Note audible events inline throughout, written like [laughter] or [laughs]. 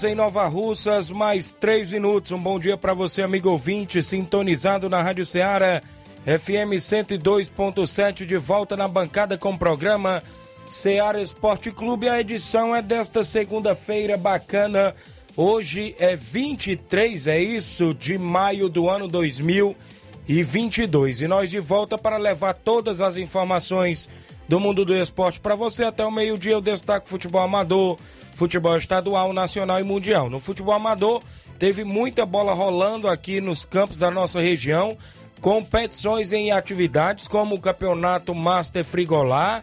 Horas em Nova Russas, mais 3 minutos. Um bom dia para você, amigo ouvinte, sintonizado na Rádio Ceará, FM 102.7, de volta na bancada com o programa Ceará Esporte Clube. A edição é desta segunda-feira bacana. Hoje é 23, é isso, de maio do ano 2022. E nós de volta para levar todas as informações do mundo do esporte para você até o meio-dia. Eu destaco futebol amador, futebol estadual, nacional e mundial. No futebol amador, teve muita bola rolando aqui nos campos da nossa região, competições em atividades como o Campeonato Master Frigolá.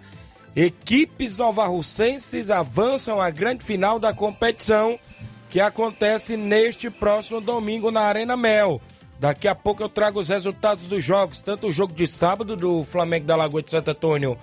Equipes novarrucenses avançam à grande final da competição que acontece neste próximo domingo na Arena Mel. Daqui a pouco eu trago os resultados dos jogos, tanto o jogo de sábado do Flamengo da Lagoa de Santo Antônio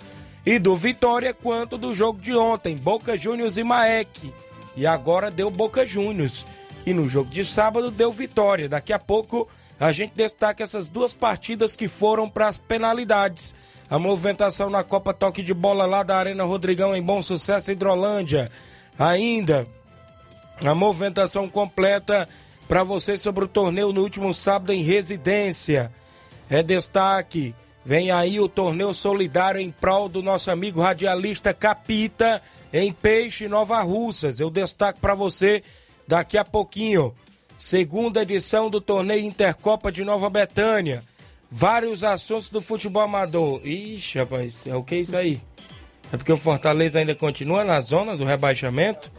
e do Vitória, quanto do jogo de ontem, Boca Juniors e Maek. E agora deu Boca Juniors. E no jogo de sábado deu Vitória. Daqui a pouco a gente destaca essas duas partidas que foram para as penalidades. A movimentação na Copa Toque de Bola lá da Arena Rodrigão em Bom Sucesso, Hidrolândia. Ainda a movimentação completa para você sobre o torneio no último sábado em residência. É destaque. Vem aí o torneio solidário em prol do nosso amigo radialista Capita em Peixe Nova Russas. Eu destaco para você daqui a pouquinho. Segunda edição do torneio Intercopa de Nova Betânia. Vários assuntos do futebol amador. Ixi, rapaz, é o que isso aí? É porque o Fortaleza ainda continua na zona do rebaixamento?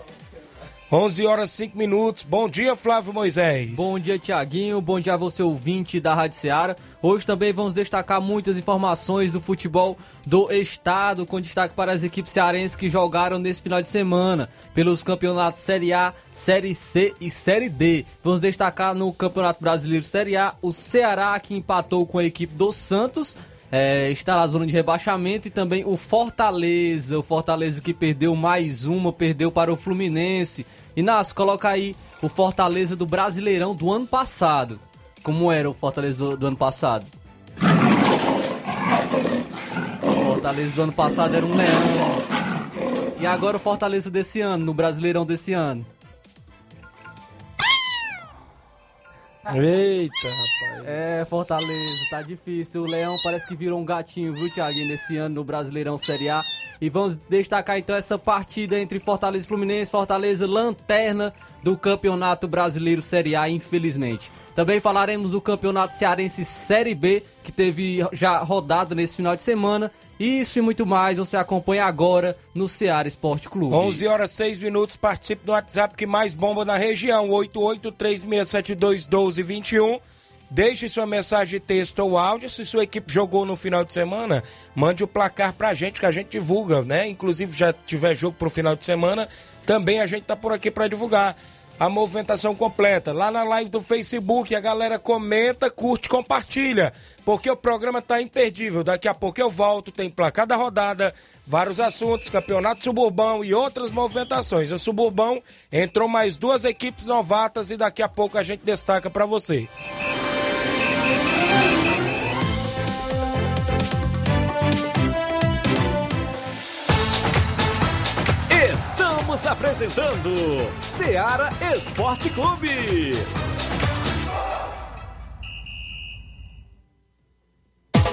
11 horas 5 minutos. Bom dia, Flávio Moisés. Bom dia, Tiaguinho. Bom dia a você, ouvinte da Rádio Seara. Hoje também vamos destacar muitas informações do futebol do estado, com destaque para as equipes cearenses que jogaram nesse final de semana pelos campeonatos Série A, Série C e Série D. Vamos destacar no Campeonato Brasileiro Série A o Ceará, que empatou com a equipe do Santos. É, está na zona de rebaixamento e também o Fortaleza, o Fortaleza que perdeu mais uma, perdeu para o Fluminense. Nas, coloca aí o Fortaleza do Brasileirão do ano passado. Como era o Fortaleza do, do ano passado? O Fortaleza do ano passado era um leão. E agora o Fortaleza desse ano, no Brasileirão desse ano. Eita, rapaz. É, Fortaleza, tá difícil. O Leão parece que virou um gatinho, viu, Thiaguinho, nesse ano no Brasileirão Série A. E vamos destacar então essa partida entre Fortaleza e Fluminense. Fortaleza, lanterna do Campeonato Brasileiro Série A, infelizmente. Também falaremos do Campeonato Cearense Série B, que teve já rodada nesse final de semana. Isso e muito mais você acompanha agora no Ceará Esporte Clube. 11 horas 6 minutos. Participe do WhatsApp que mais bomba na região: 8836721221. Deixe sua mensagem texto ou áudio. Se sua equipe jogou no final de semana, mande o placar pra gente que a gente divulga, né? Inclusive, já tiver jogo pro final de semana, também a gente tá por aqui para divulgar a movimentação completa. Lá na live do Facebook, a galera comenta, curte, compartilha, porque o programa tá imperdível. Daqui a pouco eu volto, tem placar da rodada, vários assuntos, campeonato suburbão e outras movimentações. O suburbão entrou mais duas equipes novatas e daqui a pouco a gente destaca para você. Estamos apresentando Seara Esporte Clube.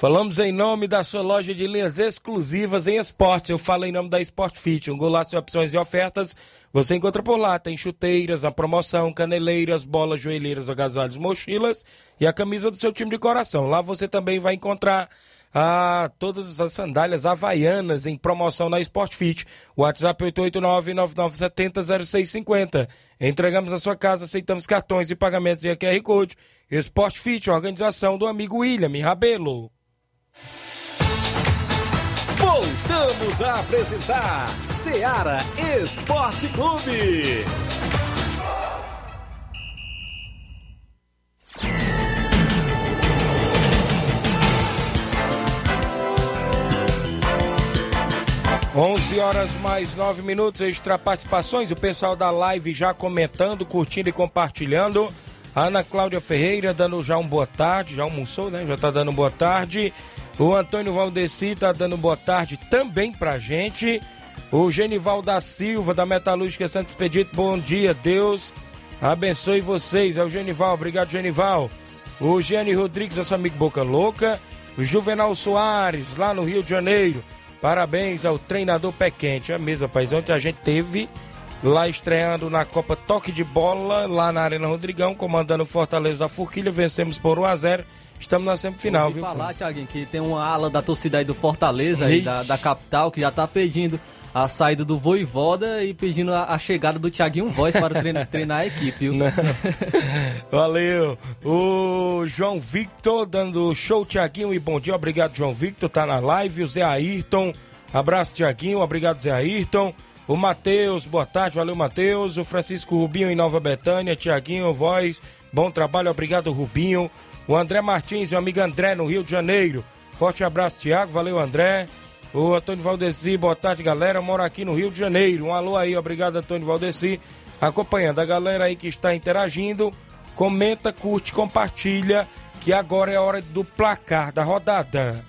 Falamos em nome da sua loja de linhas exclusivas em esportes. Eu falo em nome da Sport Fit, um golaço de opções e ofertas. Você encontra por lá, tem chuteiras, a promoção, caneleiras, bolas, joelheiras, agasalhos, mochilas e a camisa do seu time de coração. Lá você também vai encontrar ah, todas as sandálias havaianas em promoção na Sport Fit. WhatsApp 889-9970-0650. Entregamos na sua casa, aceitamos cartões e pagamentos em QR Code. Sport Fit, organização do amigo William Rabelo. Voltamos a apresentar Seara Esporte Clube. Onze horas mais nove minutos, extra participações. O pessoal da live já comentando, curtindo e compartilhando. Ana Cláudia Ferreira dando já um boa tarde, já almoçou, né? Já tá dando boa tarde. O Antônio Valdeci tá dando boa tarde também pra gente. O Genival da Silva, da Metalúrgica Santo Expedito, bom dia, Deus abençoe vocês. É o Genival, obrigado, Genival. O Gianni Rodrigues, nosso amigo Boca Louca. O Juvenal Soares, lá no Rio de Janeiro. Parabéns ao treinador Pé Quente. É mesmo, rapaz. Ontem a gente teve lá estreando na Copa Toque de Bola, lá na Arena Rodrigão, comandando o Fortaleza da Forquilha. Vencemos por 1 a 0 Estamos na semifinal, Ouvi viu? falar, Thiaguinho, que tem uma ala da torcida aí do Fortaleza, aí da, da capital, que já tá pedindo a saída do Voivoda e pedindo a, a chegada do Thiaguinho Voz para treinar, [laughs] treinar a equipe, viu? Valeu. O João Victor dando show, Tiaguinho, e bom dia. Obrigado, João Victor, tá na live. O Zé Ayrton, abraço, Tiaguinho. Obrigado, Zé Ayrton. O Matheus, boa tarde, valeu, Matheus. O Francisco Rubinho em Nova Betânia. Tiaguinho, voz, bom trabalho, obrigado, Rubinho. O André Martins, meu amigo André, no Rio de Janeiro. Forte abraço, Tiago, valeu, André. O Antônio Valdeci, boa tarde, galera. Moro aqui no Rio de Janeiro. Um alô aí, obrigado, Antônio Valdeci. Acompanhando a galera aí que está interagindo. Comenta, curte, compartilha. Que agora é a hora do placar da rodada.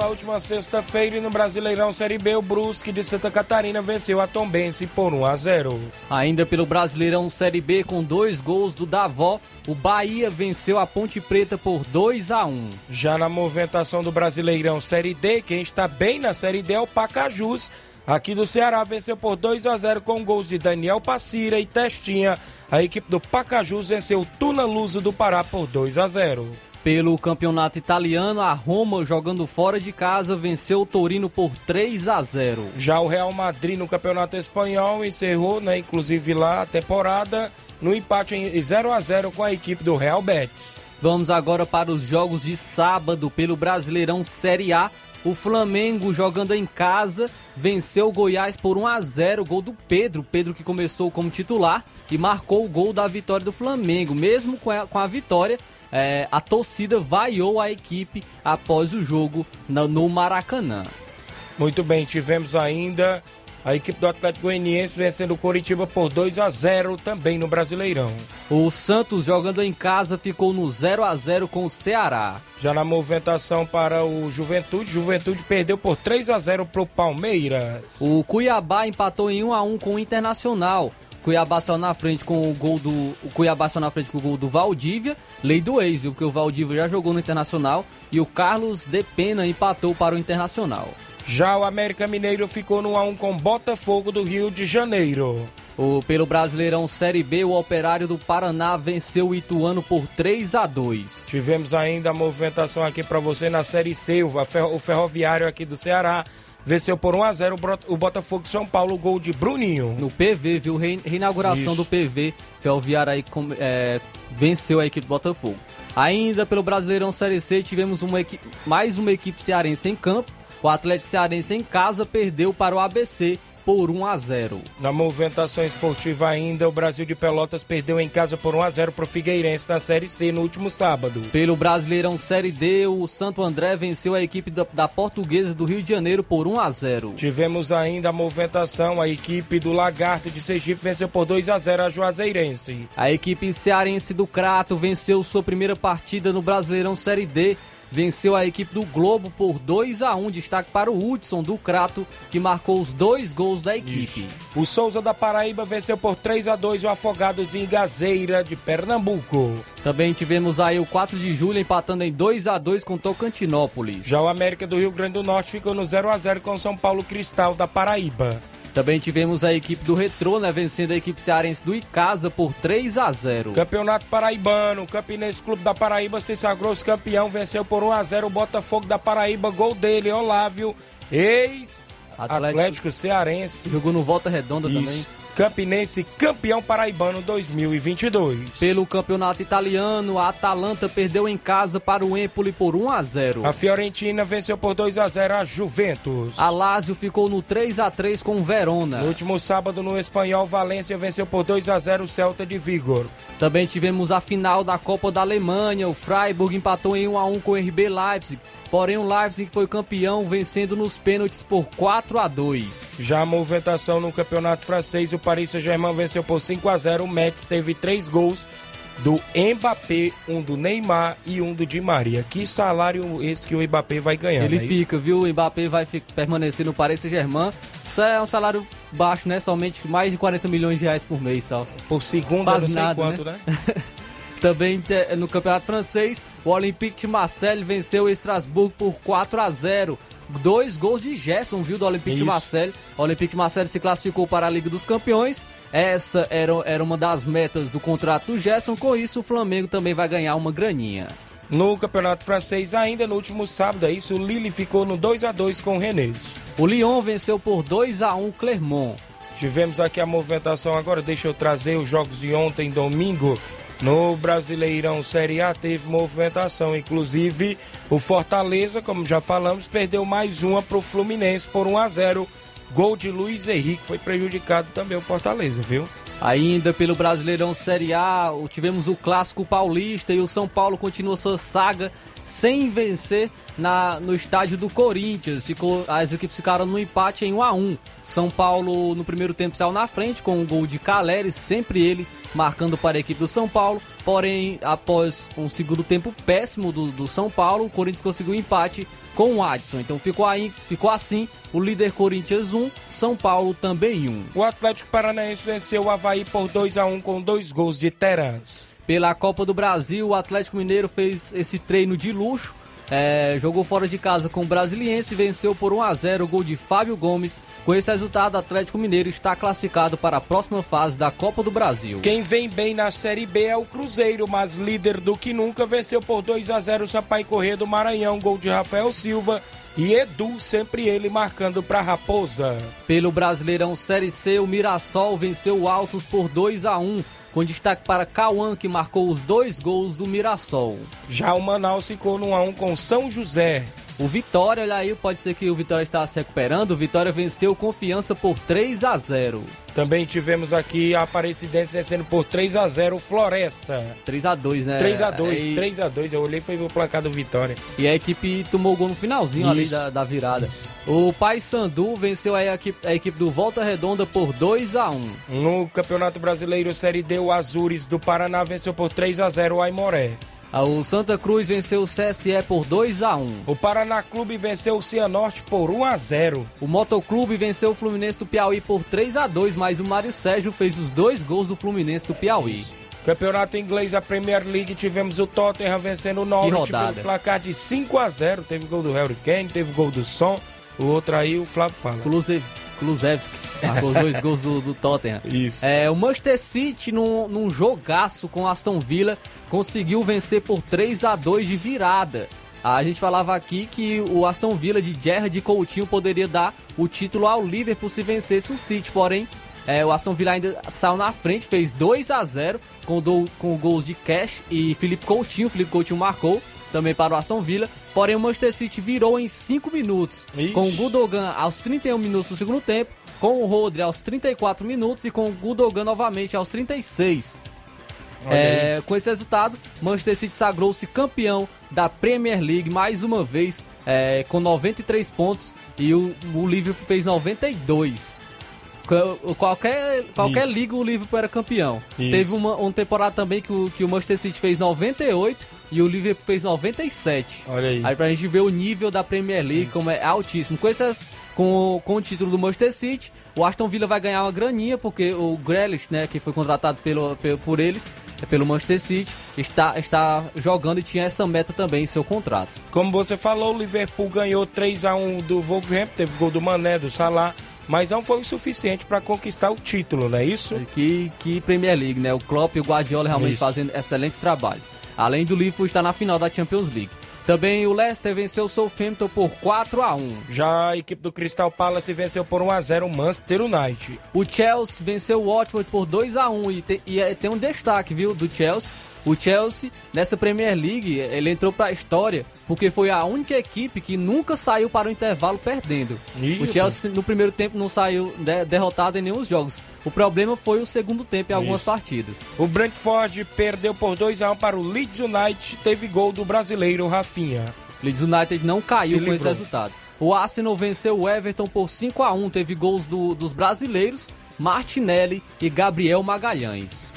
na última sexta-feira e no Brasileirão Série B, o Brusque de Santa Catarina venceu a Tombense por 1 a 0. Ainda pelo Brasileirão Série B, com dois gols do Davó, o Bahia venceu a Ponte Preta por 2 a 1 Já na movimentação do Brasileirão Série D, quem está bem na Série D é o Pacajus. Aqui do Ceará venceu por 2 a 0 com gols de Daniel Passira e Testinha. A equipe do Pacajus venceu o Tuna Luso do Pará por 2 a 0. Pelo campeonato italiano, a Roma, jogando fora de casa, venceu o Torino por 3 a 0 Já o Real Madrid no Campeonato Espanhol encerrou, né, inclusive lá a temporada no empate em 0 a 0 com a equipe do Real Betis. Vamos agora para os jogos de sábado pelo Brasileirão Série A. O Flamengo jogando em casa venceu o Goiás por 1 a 0, gol do Pedro, Pedro que começou como titular e marcou o gol da vitória do Flamengo. Mesmo com a, com a vitória, é, a torcida vaiou a equipe após o jogo na- no Maracanã. Muito bem, tivemos ainda a equipe do Atlético Goianiense vencendo o Coritiba por 2 a 0 também no Brasileirão. O Santos jogando em casa ficou no 0 a 0 com o Ceará. Já na movimentação para o Juventude, Juventude perdeu por 3 a 0 para o Palmeiras. O Cuiabá empatou em 1 a 1 com o Internacional. Cuiabá só na frente com o gol do o Cuiabá só na frente com o gol do Valdívia, lei do ex, viu? Porque o Valdívia já jogou no Internacional e o Carlos de Pena empatou para o Internacional. Já o América Mineiro ficou no 1x1 com Botafogo do Rio de Janeiro. O, pelo Brasileirão Série B, o Operário do Paraná venceu o Ituano por 3 a 2. Tivemos ainda a movimentação aqui para você na Série C. O ferro- o Ferroviário aqui do Ceará venceu por 1 a 0 o Botafogo de São Paulo, gol de Bruninho. No PV, viu? Re- Reinauguração Isso. do PV. Ferroviário aí com- é, venceu a equipe do Botafogo. Ainda pelo Brasileirão Série C, tivemos uma equipe, mais uma equipe cearense em campo. O Atlético Cearense em casa perdeu para o ABC por 1 a 0. Na movimentação esportiva ainda, o Brasil de Pelotas perdeu em casa por 1 a 0 para o Figueirense na Série C no último sábado. Pelo Brasileirão Série D, o Santo André venceu a equipe da, da Portuguesa do Rio de Janeiro por 1 a 0. Tivemos ainda a movimentação, a equipe do Lagarto de Sergipe venceu por 2 a 0 a Juazeirense. A equipe cearense do Crato venceu sua primeira partida no Brasileirão Série D. Venceu a equipe do Globo por 2 a 1 Destaque para o Hudson do Crato, que marcou os dois gols da equipe. O Souza da Paraíba venceu por 3 a 2 o Afogados em Gazeira de Pernambuco. Também tivemos aí o 4 de julho empatando em 2 a 2 com Tocantinópolis. Já o América do Rio Grande do Norte ficou no 0 a 0 com o São Paulo Cristal da Paraíba. Também tivemos a equipe do Retrô, né, vencendo a equipe cearense do Icasa por 3 a 0. Campeonato Paraibano, Campinense Clube da Paraíba se sagrou-se campeão, venceu por 1 a 0 o Botafogo da Paraíba, gol dele, Olávio, ex Atlético- Atlético, Cearense. Jogou no Volta Redonda Isso. também. Campinense campeão paraibano 2022. Pelo campeonato italiano, a Atalanta perdeu em casa para o Empoli por 1 a 0. A Fiorentina venceu por 2 a 0 a Juventus. A Lazio ficou no 3 a 3 com o Verona. No último sábado no Espanhol, Valência venceu por 2 a 0 o Celta de Vigor. Também tivemos a final da Copa da Alemanha. O Freiburg empatou em 1 a 1 com o RB Leipzig. Porém, o Leipzig foi campeão, vencendo nos pênaltis por 4 a 2. Já a movimentação no campeonato francês, o Paris Saint-Germain venceu por 5 a 0 O Metz teve três gols do Mbappé, um do Neymar e um do Di Maria. Que salário esse que o Mbappé vai ganhar, Ele é isso? fica, viu? O Mbappé vai fi- permanecer no Paris Saint-Germain. Isso é um salário baixo, né? Somente mais de 40 milhões de reais por mês só. Por segundo, Quase eu não sei nada, quanto, né? [laughs] Também te- no Campeonato Francês, o Olympique de Marseille venceu o Estrasburgo por 4 a 0. Dois gols de Gerson, viu, do Olympique de Isso. Marseille. O Olympique de Marseille se classificou para a Liga dos Campeões. Essa era, era uma das metas do contrato do Gerson. Com isso, o Flamengo também vai ganhar uma graninha. No campeonato francês, ainda no último sábado, é isso, o Lille ficou no 2 a 2 com o Rennes. O Lyon venceu por 2 a 1 o Clermont. Tivemos aqui a movimentação agora, deixa eu trazer os jogos de ontem, domingo. No Brasileirão Série A teve movimentação, inclusive o Fortaleza, como já falamos, perdeu mais uma para o Fluminense por 1 a 0 Gol de Luiz Henrique, foi prejudicado também o Fortaleza, viu? Ainda pelo Brasileirão Série A, tivemos o Clássico Paulista e o São Paulo continua sua saga sem vencer na, no estádio do Corinthians. Ficou, as equipes ficaram no empate em 1 a 1 São Paulo no primeiro tempo saiu na frente com o gol de Caleri, sempre ele marcando para a equipe do São Paulo. Porém, após um segundo tempo péssimo do, do São Paulo, o Corinthians conseguiu um empate com o Adson. Então ficou, aí, ficou assim o líder Corinthians 1, São Paulo também 1. O Atlético Paranaense venceu o Havaí por 2 a 1 com dois gols de Terãs. Pela Copa do Brasil, o Atlético Mineiro fez esse treino de luxo. é, jogou fora de casa com o Brasiliense e venceu por 1 a 0 o gol de Fábio Gomes. Com esse resultado, o Atlético Mineiro está classificado para a próxima fase da Copa do Brasil. Quem vem bem na Série B é o Cruzeiro, mas líder do que nunca venceu por 2 a 0 o Sampaio Corrêa do Maranhão, gol de Rafael Silva e Edu, sempre ele marcando para Raposa. Pelo Brasileirão Série C, o Mirassol venceu o Altos por 2 a 1 com destaque para Cauã, que marcou os dois gols do Mirassol. Já o Manaus ficou no 1 a 1 com São José. O Vitória, olha aí, pode ser que o Vitória está se recuperando. O Vitória venceu Confiança por 3 a 0 Também tivemos aqui a Aparecidense vencendo por 3 a 0 o Floresta. 3 a 2 né? 3 a 2 E- 3 a 2 eu olhei e foi o placar do Vitória. E a equipe tomou o gol no finalzinho ali Isso. da, da virada. O Paysandu venceu a equipe, a equipe do Volta Redonda por 2 a 1 No Campeonato Brasileiro Série D, o Azures do Paraná venceu por 3 a 0 o Aimoré. Ah, O Santa Cruz venceu o CSE por 2 a 1 O Paraná Clube venceu o Cianorte por 1 a 0 O Motoclube venceu o Fluminense do Piauí por 3 a 2 mas o Mário Sérgio fez os dois gols do Fluminense do Piauí. Campeonato inglês, a Premier League, tivemos o Tottenham vencendo o Norwich pelo placar de 5 a 0 Teve gol do Harry Kane, teve gol do Son. O outro aí, o Flávio fala. Kulusevski, Kulusevski marcou os dois [laughs] gols do, do Tottenham. Isso. É, o Manchester City, num, num jogaço com o Aston Villa, conseguiu vencer por 3 a 2 de virada. A gente falava aqui que o Aston Villa de Gerrard e Coutinho poderia dar o título ao Liverpool se vencesse o City, porém é, o Aston Villa ainda saiu na frente, fez 2 a 0 com, do, com gols de Cash e Felipe Coutinho. Felipe Coutinho marcou também para o Aston Villa. Porém, o Manchester City virou em 5 minutos, Ixi. com o Gudogan aos 31 minutos do segundo tempo, com o Rodri aos 34 minutos e com o Gudogan novamente aos 36. É, com esse resultado, Manchester City sagrou-se campeão da Premier League mais uma vez, é, com 93 pontos, e o, o Liverpool fez 92. Qual- Qualquer, qualquer Isso. liga o Liverpool era campeão. Isso. Teve uma, uma temporada também que o, que o Manchester City fez 98 e o Liverpool fez 97. Olha aí. Aí pra gente ver o nível da Premier League, como é altíssimo. Com, essas, com, o- com o título do Manchester City, o Aston Villa vai ganhar uma graninha, porque o Grealish, né, que foi contratado pelo, pelo- por eles, é pelo Manchester City, está, está jogando e tinha essa meta também em seu contrato. Como você falou, o Liverpool ganhou 3 a 1 do Wolverhampton, teve gol do Mané, do Salah, mas não foi o suficiente para conquistar o título, não é isso? Que, que Premier League, né? O Klopp e o Guardiola realmente Isso. fazendo excelentes trabalhos. Além do Liverpool estar na final da Champions League. Também o Leicester venceu o Southampton por 4 a 1 Já a equipe do Crystal Palace venceu por 1 a 0 o Manchester United. O Chelsea venceu o Watford por 2 a 1 e, te- e é- tem um destaque, viu, do Chelsea. O Chelsea, nessa Premier League, ele entrou pra história porque foi a única equipe que nunca saiu para o intervalo perdendo. Ih, o Chelsea, no primeiro tempo, não saiu de- derrotado em nenhum dos jogos. O problema foi o segundo tempo em algumas Isso. partidas. O Brentford perdeu por 2 a 1 para o Leeds United, teve gol do brasileiro Rafinha. Leeds United não caiu Se com esse livrou. resultado. O Arsenal venceu o Everton por 5 a 1 teve gols do- dos brasileiros Martinelli e Gabriel Magalhães.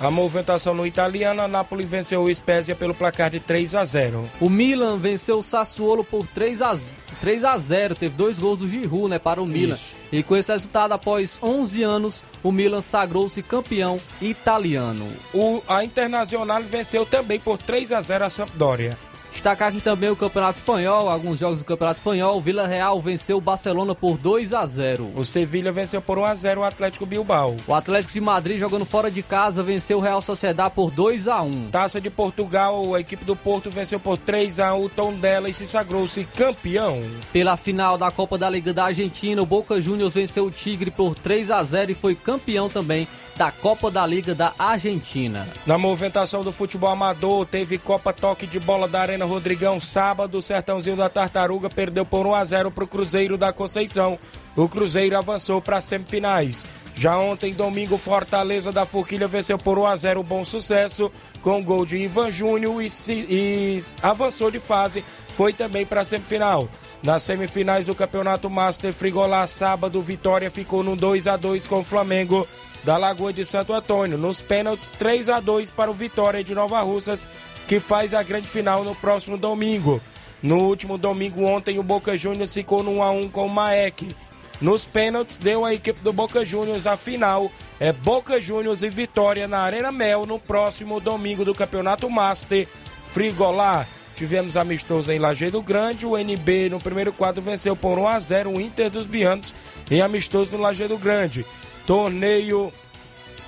A movimentação no italiano, a Napoli venceu o Spezia pelo placar de 3 a 0. O Milan venceu o Sassuolo por 3 a, 3 a 0 teve dois gols do Giroud né, para o Milan. Isso. E com esse resultado, após 11 anos, o Milan sagrou-se campeão italiano. O, a Internacional venceu também por 3 a 0 a Sampdoria. Destacar aqui também o Campeonato Espanhol, alguns jogos do Campeonato Espanhol. O Vila Real venceu o Barcelona por 2 a 0 O Sevilha venceu por 1 a 0 o Atlético Bilbao. O Atlético de Madrid, jogando fora de casa, venceu o Real Sociedad por 2 a 1 Taça de Portugal, a equipe do Porto venceu por 3 a 1 o Tondela e se sagrou-se campeão. Pela final da Copa da Liga da Argentina, o Boca Juniors venceu o Tigre por 3 a 0 e foi campeão também da Copa da Liga da Argentina. Na movimentação do futebol amador, teve Copa Toque de Bola da Arena Rodrigão sábado. O Sertãozinho da Tartaruga perdeu por 1 a 0 para o Cruzeiro da Conceição. O Cruzeiro avançou para as semifinais. Já ontem, domingo, Fortaleza da Forquilha venceu por 1 a 0 o Bom Sucesso com gol de Ivan Júnior e, e avançou de fase. Foi também para a semifinal. Nas semifinais do Campeonato Master Frigolá, sábado, Vitória ficou no 2 a 2 com o Flamengo da Lagoa de Santo Antônio. Nos pênaltis, 3 a 2 para o Vitória de Nova Russas, que faz a grande final no próximo domingo. No último domingo, ontem, o Boca Juniors ficou no 1 a 1 com o Maek. Nos pênaltis, deu a equipe do Boca Juniors a final. É Boca Juniors e Vitória na Arena Mel no próximo domingo do Campeonato Master Frigolá. Tivemos amistoso em Lajeado Grande. O NB no primeiro quadro venceu por 1 a 0 o Inter dos Bianos em amistoso no Lajeado Grande. Torneio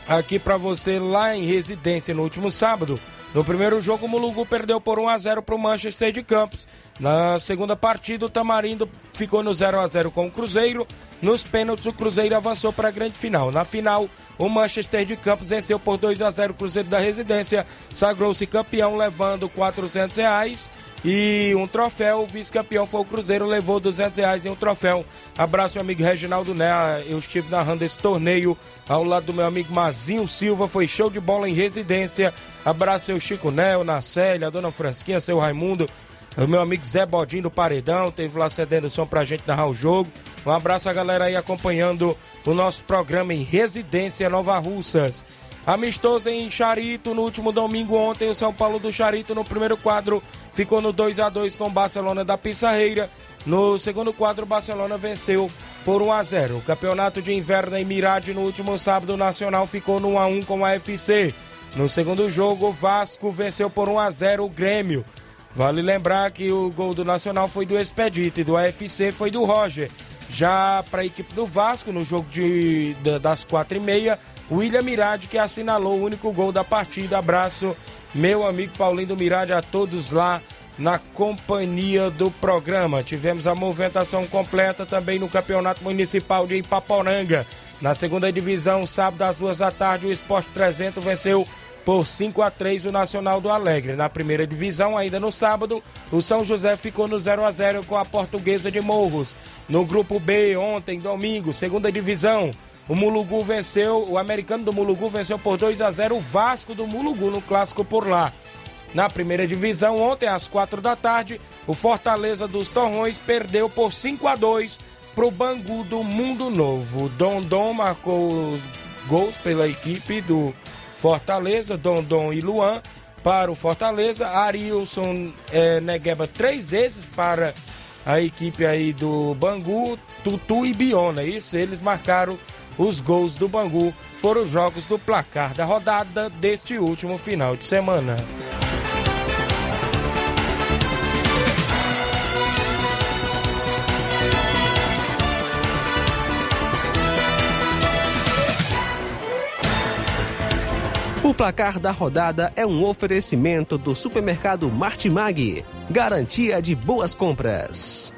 aqui para você lá em residência no último sábado. No primeiro jogo, o Mulugu perdeu por 1 a 0 para o Manchester de Campos. Na segunda partida, o Tamarindo ficou no 0 a 0 com o Cruzeiro. Nos pênaltis, o Cruzeiro avançou para a grande final. Na final, o Manchester de Campos venceu por 2 a 0 o Cruzeiro da Residência. Sagrou-se campeão, levando 400 reais e um troféu. O vice-campeão foi o Cruzeiro, levou 200 reais em um troféu. Abraço, meu amigo Reginaldo Né. Eu estive narrando esse torneio ao lado do meu amigo Mazinho Silva. Foi show de bola em residência. Abraço, seu Chico Nel, Nacélia, a dona Fransquinha, seu Raimundo. O meu amigo Zé Bodinho do Paredão, teve lá cedendo o som pra gente narrar o jogo. Um abraço a galera aí acompanhando o nosso programa em Residência Nova Russas. Amistoso em Charito no último domingo ontem, o São Paulo do Charito no primeiro quadro ficou no 2 a 2 com o Barcelona da Pissarreira. No segundo quadro, o Barcelona venceu por 1 a 0. O campeonato de inverno em Mirade no último sábado, o Nacional ficou no 1 a 1 com a FC. No segundo jogo, o Vasco venceu por 1 a 0 o Grêmio. Vale lembrar que o gol do Nacional foi do Expedito e do AFC foi do Roger. Já para a equipe do Vasco, no jogo de, das quatro e meia, William Mirade que assinalou o único gol da partida. Abraço, meu amigo Paulinho do Mirade, a todos lá na companhia do programa. Tivemos a movimentação completa também no Campeonato Municipal de Ipaporanga. Na segunda divisão, sábado às duas da tarde, o Esporte 300 venceu por 5 a 3 o Nacional do Alegre. Na primeira divisão, ainda no sábado, o São José ficou no 0 a 0 com a Portuguesa de Morros. No grupo B, ontem, domingo, segunda divisão, o Mulugu venceu, o americano do Mulugu venceu por 2 a 0 o Vasco do Mulugu no clássico por lá. Na primeira divisão, ontem às 4 da tarde, o Fortaleza dos Torrões perdeu por 5 a 2 para o Bangu do Mundo Novo. Dondon marcou os gols pela equipe do Fortaleza, Dondon e Luan para o Fortaleza, Arilson é, Negueba três vezes para a equipe aí do Bangu, Tutu e Biona, isso, eles marcaram os gols do Bangu, foram os jogos do placar da rodada deste último final de semana. 'O placar da rodada é um oferecimento do supermercado Martimag, garantia de boas compras.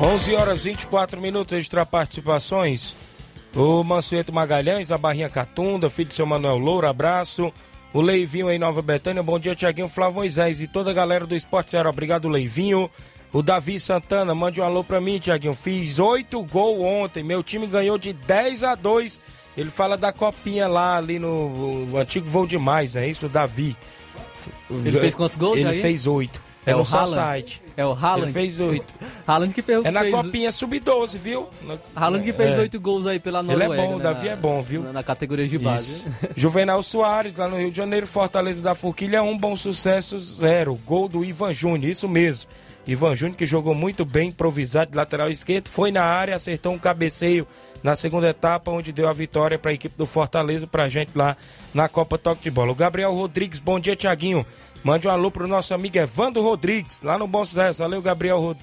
Onze horas 24 minutos extra participações. O Mansueto Magalhães, a Barrinha Catunda, filho do seu Manuel Loura, abraço. O Leivinho em Nova Betânia. Bom dia, Tiaguinho Flávio Moisés e toda a galera do Esporte Zero. Obrigado, Leivinho. O Davi Santana, mande um alô pra mim, Tiaguinho. Fiz oito gols ontem. Meu time ganhou de 10 a 2. Ele fala da copinha lá ali no antigo voo demais, é isso, Davi. Ele fez quantos gols? Ele aí? fez oito. É, é no só site. É o Haaland. Ele fez oito. Haaland que fez É na fez... copinha sub-12, viu? Haaland que fez é. oito é. gols aí pela Noruega. Ele é bom, o né? Davi é bom, viu? Na, na categoria de base. [laughs] Juvenal Soares, lá no Rio de Janeiro, Fortaleza da Forquilha, um bom sucesso, zero. Gol do Ivan Júnior, isso mesmo. Ivan Júnior, que jogou muito bem, improvisado de lateral esquerdo, foi na área, acertou um cabeceio na segunda etapa, onde deu a vitória para a equipe do Fortaleza, para a gente lá na Copa Toque de Bola. O Gabriel Rodrigues, bom dia, Tiaguinho. Mande um alô pro nosso amigo Evandro Rodrigues, lá no Bom Sucesso. Valeu, Gabriel. Rod...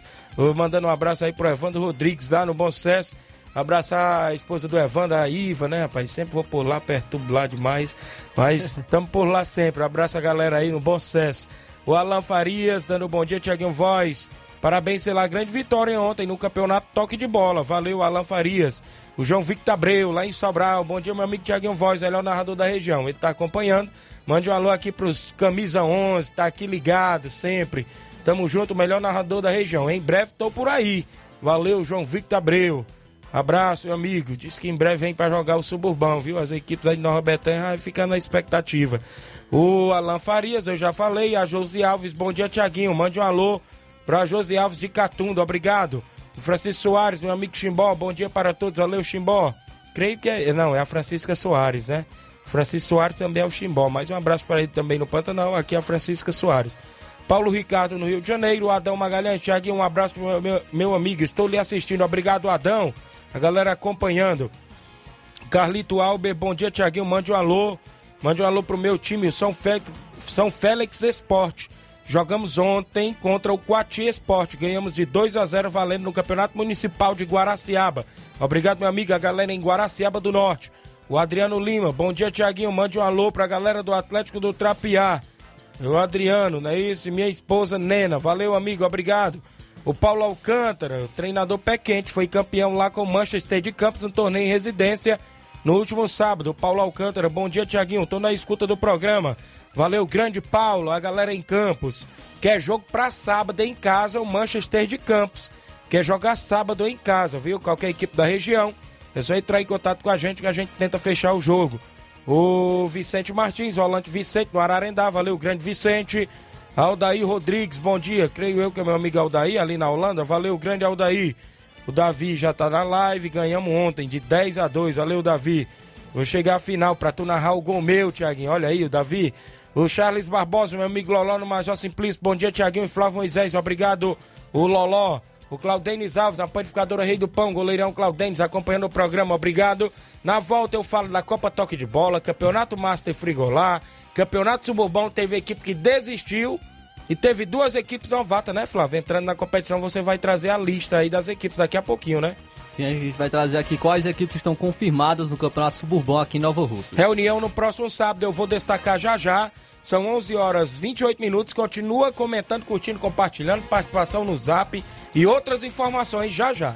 Mandando um abraço aí pro Evandro Rodrigues, lá no Bom Sucesso. Abraçar a esposa do Evandro, a Iva, né, rapaz? Sempre vou por lá, perturbo lá demais. Mas [laughs] estamos por lá sempre. Abraço a galera aí no Bom Sucesso. O Alan Farias, dando um bom dia, Tiaguinho Voz. Parabéns pela grande vitória ontem no campeonato Toque de Bola. Valeu, Alan Farias. O João Victor Abreu, lá em Sobral. Bom dia, meu amigo Tiaguinho Voz, melhor narrador da região. Ele está acompanhando. Mande um alô aqui pros Camisa 11, tá aqui ligado sempre. Tamo junto, melhor narrador da região. Em breve tô por aí. Valeu, João Victor Abreu. Abraço, meu amigo. Diz que em breve vem para jogar o Suburbão, viu? As equipes aí de Nova Betânia vai ficar na expectativa. O Alan Farias, eu já falei. A Josi Alves, bom dia, Tiaguinho. Mande um alô pra Josi Alves de Catunda, obrigado. O Francisco Soares, meu amigo Chimbó, bom dia para todos. Valeu, Chimbó. Creio que é. Não, é a Francisca Soares, né? Francisco Soares também é o Chimbó. Mais um abraço para ele também no Pantanal. Aqui é a Francisca Soares. Paulo Ricardo no Rio de Janeiro. Adão Magalhães. Tiaguinho, um abraço para meu, meu, meu amigo. Estou lhe assistindo. Obrigado, Adão. A galera acompanhando. Carlito Alber, bom dia, Tiaguinho. Mande um alô. Mande um alô pro meu time, o São Félix, São Félix Esporte. Jogamos ontem contra o Coati Esporte. Ganhamos de 2 a 0 valendo no Campeonato Municipal de Guaraciaba. Obrigado, meu amigo, a galera em Guaraciaba do Norte. O Adriano Lima, bom dia, Tiaguinho. Mande um alô pra galera do Atlético do Trapiá. O Adriano, não é isso? E minha esposa Nena. Valeu, amigo, obrigado. O Paulo Alcântara, treinador pé quente, foi campeão lá com o Manchester de Campos no torneio em residência no último sábado. O Paulo Alcântara, bom dia, Tiaguinho. Tô na escuta do programa. Valeu, grande Paulo, a galera em Campos. Quer jogo pra sábado em casa, o Manchester de Campos. Quer jogar sábado em casa, viu? Qualquer equipe da região é só entrar em contato com a gente que a gente tenta fechar o jogo. O Vicente Martins, volante Vicente no Ararendá, valeu, grande Vicente. Aldair Rodrigues, bom dia. Creio eu que é meu amigo Aldair, ali na Holanda. Valeu, grande Aldair. O Davi já tá na live, ganhamos ontem de 10 a 2. Valeu, Davi. Vou chegar à final pra tu narrar o gol meu, Tiaguinho. Olha aí, o Davi. O Charles Barbosa, meu amigo Loló no Major Simplício. Bom dia, Tiaguinho e Flávio Moisés. Obrigado, o Loló. O Claudenis Alves, na panificadora Rei do Pão, goleirão Claudenis, acompanhando o programa, obrigado. Na volta eu falo da Copa Toque de Bola, Campeonato Master Frigolá, Campeonato Suburbão, teve equipe que desistiu e teve duas equipes novatas, né, Flávio? Entrando na competição, você vai trazer a lista aí das equipes daqui a pouquinho, né? Sim, a gente vai trazer aqui quais equipes estão confirmadas no Campeonato Suburbão aqui em Nova Rússia. Reunião no próximo sábado, eu vou destacar já já. São 11 horas 28 minutos. Continua comentando, curtindo, compartilhando, participação no zap e outras informações já já.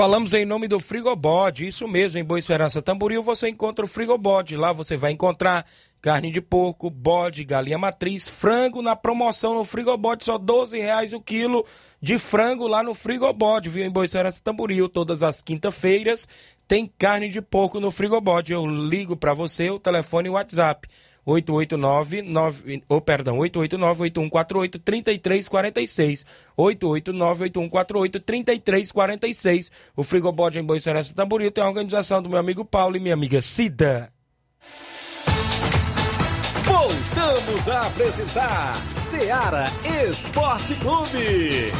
Falamos em nome do Frigobode, isso mesmo, em Boa Esperança Tamboril você encontra o Frigobode. Lá você vai encontrar carne de porco, bode, galinha matriz, frango na promoção no Frigobode, só 12 reais o quilo de frango lá no Frigobode, viu? Em Boa Esperança Tamboril, todas as quinta-feiras tem carne de porco no Frigobode. Eu ligo para você o telefone e o WhatsApp. 889 9, oh, perdão, 889 8148 3346 889 8148 3346 O Frigobode em Boa Serança Tamboril tem a organização do meu amigo Paulo e minha amiga Cida. Voltamos a apresentar Seara Esporte Clube.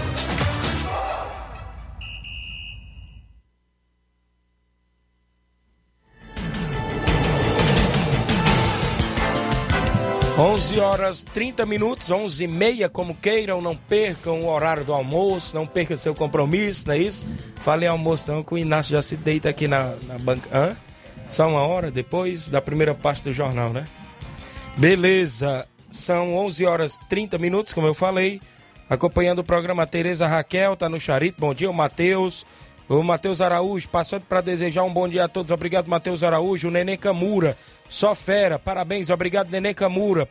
11 horas 30 minutos, 11 e meia, como queiram, não percam o horário do almoço, não percam seu compromisso, não é isso? Falei almoço não, que o Inácio já se deita aqui na, na banca. Hã? Só uma hora depois da primeira parte do jornal, né? Beleza, são 11 horas 30 minutos, como eu falei. Acompanhando o programa Tereza Raquel, tá no Charito. Bom dia, o Matheus. O Matheus Araújo, passando para desejar um bom dia a todos. Obrigado, Matheus Araújo. O Nenê Camura, só fera. Parabéns, obrigado, Nenê Camura,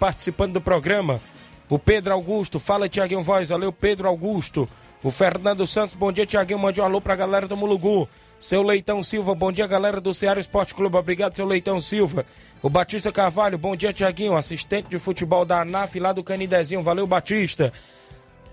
participando do programa. O Pedro Augusto, fala Tiaguinho Voz, valeu Pedro Augusto. O Fernando Santos, bom dia Tiaguinho, mande um alô pra galera do Mulugu. Seu Leitão Silva, bom dia galera do Ceará Esporte Clube, obrigado seu Leitão Silva. O Batista Carvalho, bom dia Tiaguinho, assistente de futebol da ANAF lá do Canidezinho, valeu Batista.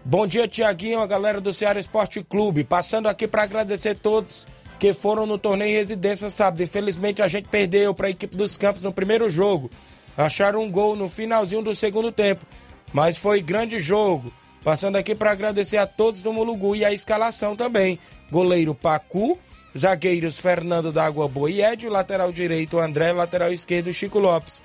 Bom dia, Tiaguinho, a galera do Ceará Esporte Clube. Passando aqui para agradecer todos que foram no torneio residência sábado. Infelizmente a gente perdeu para a equipe dos Campos no primeiro jogo. Acharam um gol no finalzinho do segundo tempo, mas foi grande jogo. Passando aqui para agradecer a todos do Mulugu e a escalação também. Goleiro Pacu, zagueiros Fernando da Água Boa e Edio, lateral direito André, lateral esquerdo Chico Lopes.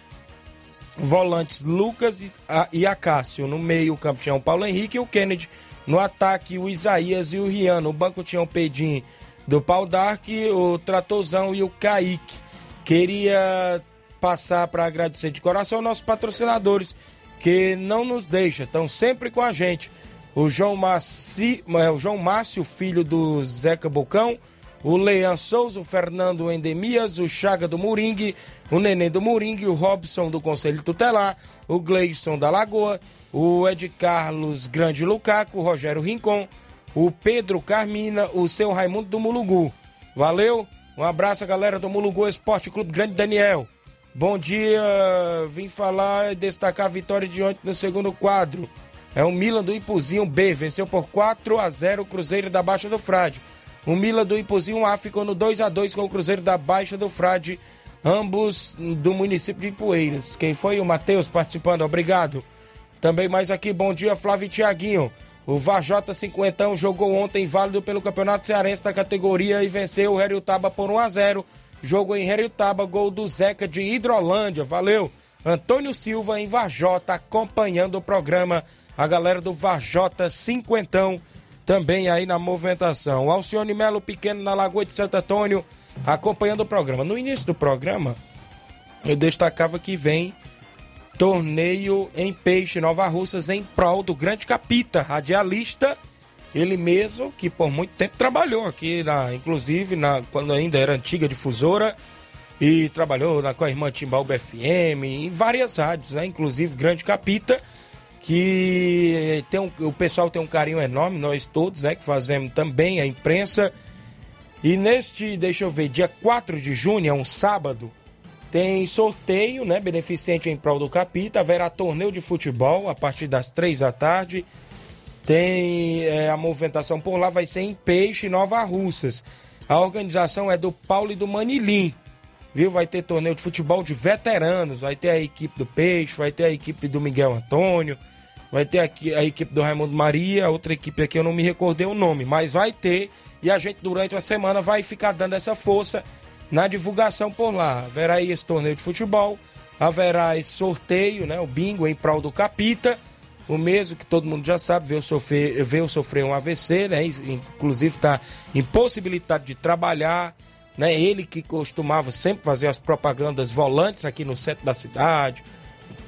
Volantes Lucas e Acácio. No meio, o campo tinha o Paulo Henrique e o Kennedy. No ataque, o Isaías e o Rian. No banco tinha o Pedim do Pau Dark, o Tratozão e o Kaique. Queria passar para agradecer de coração nossos patrocinadores que não nos deixam, estão sempre com a gente. O João, Massi, é, o João Márcio, filho do Zeca Bocão, o Leão Souza, o Fernando Endemias, o Chaga do Moringue, o Neném do Moringue, o Robson do Conselho Tutelar, o Gleison da Lagoa, o Ed Carlos Grande Lucaco, o Rogério Rincon, o Pedro Carmina, o seu Raimundo do Mulugu. Valeu, um abraço galera do Mulugu Esporte Clube Grande Daniel. Bom dia, vim falar e destacar a vitória de ontem no segundo quadro. É o Milan do Ipuzinho B, venceu por 4 a 0 o Cruzeiro da Baixa do Frade. O Mila do Ipuzinho A ficou no 2 a 2 com o Cruzeiro da Baixa do Frade, ambos do município de Ipueiras. Quem foi o Matheus participando? Obrigado. Também mais aqui, bom dia, Flávio e Tiaguinho. O Vajota Cinquentão jogou ontem válido pelo Campeonato Cearense da categoria e venceu o Heriotaba por 1 a 0. Jogo em Heriotaba, gol do Zeca de Hidrolândia. Valeu. Antônio Silva em Vajota acompanhando o programa. A galera do Vajota Cinquentão também aí na movimentação. Alcione Melo Pequeno na Lagoa de Santo Antônio, acompanhando o programa. No início do programa, eu destacava que vem torneio em Peixe Nova Russas em prol do grande capita, radialista, ele mesmo que por muito tempo trabalhou aqui, na, inclusive na, quando ainda era antiga difusora, e trabalhou na, com a irmã Timbal BFM, em várias rádios, né? inclusive Grande Capita, que tem um, o pessoal tem um carinho enorme, nós todos, né, que fazemos também a imprensa. E neste, deixa eu ver, dia 4 de junho, é um sábado, tem sorteio, né, beneficente em prol do Capita, haverá torneio de futebol a partir das três da tarde. Tem é, a movimentação por lá, vai ser em Peixe, Nova Russas. A organização é do Paulo e do Manilim, viu? Vai ter torneio de futebol de veteranos, vai ter a equipe do Peixe, vai ter a equipe do Miguel Antônio, vai ter aqui a equipe do Raimundo Maria, outra equipe aqui eu não me recordei o nome, mas vai ter e a gente durante a semana vai ficar dando essa força na divulgação por lá. Haverá aí esse torneio de futebol, haverá esse sorteio, né, o bingo em prol do Capita, o mesmo que todo mundo já sabe, veio sofrer, veio sofrer um AVC, né, inclusive está impossibilitado de trabalhar, né, ele que costumava sempre fazer as propagandas volantes aqui no centro da cidade,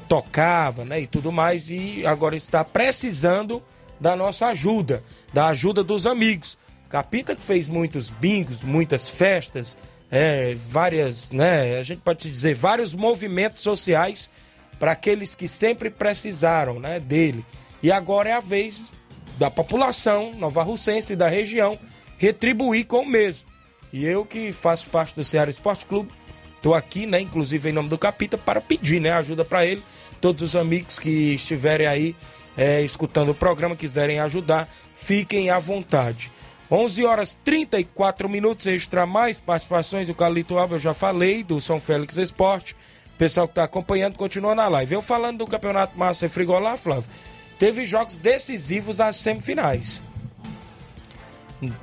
tocava, né, e tudo mais, e agora está precisando da nossa ajuda, da ajuda dos amigos. Capita que fez muitos bingos, muitas festas, é, várias, né, a gente pode se dizer, vários movimentos sociais para aqueles que sempre precisaram, né, dele. E agora é a vez da população nova-russense e da região retribuir com o mesmo. E eu que faço parte do Ceará Esporte Clube, estou aqui, né, inclusive em nome do Capita, para pedir, né, ajuda para ele. Todos os amigos que estiverem aí é, escutando o programa, quiserem ajudar, fiquem à vontade. 11 horas 34 minutos, extra mais participações. O Calito Alba, eu já falei, do São Félix Esporte. O pessoal que está acompanhando continua na live. Eu falando do Campeonato Master Frigolá, Flávio, teve jogos decisivos das semifinais.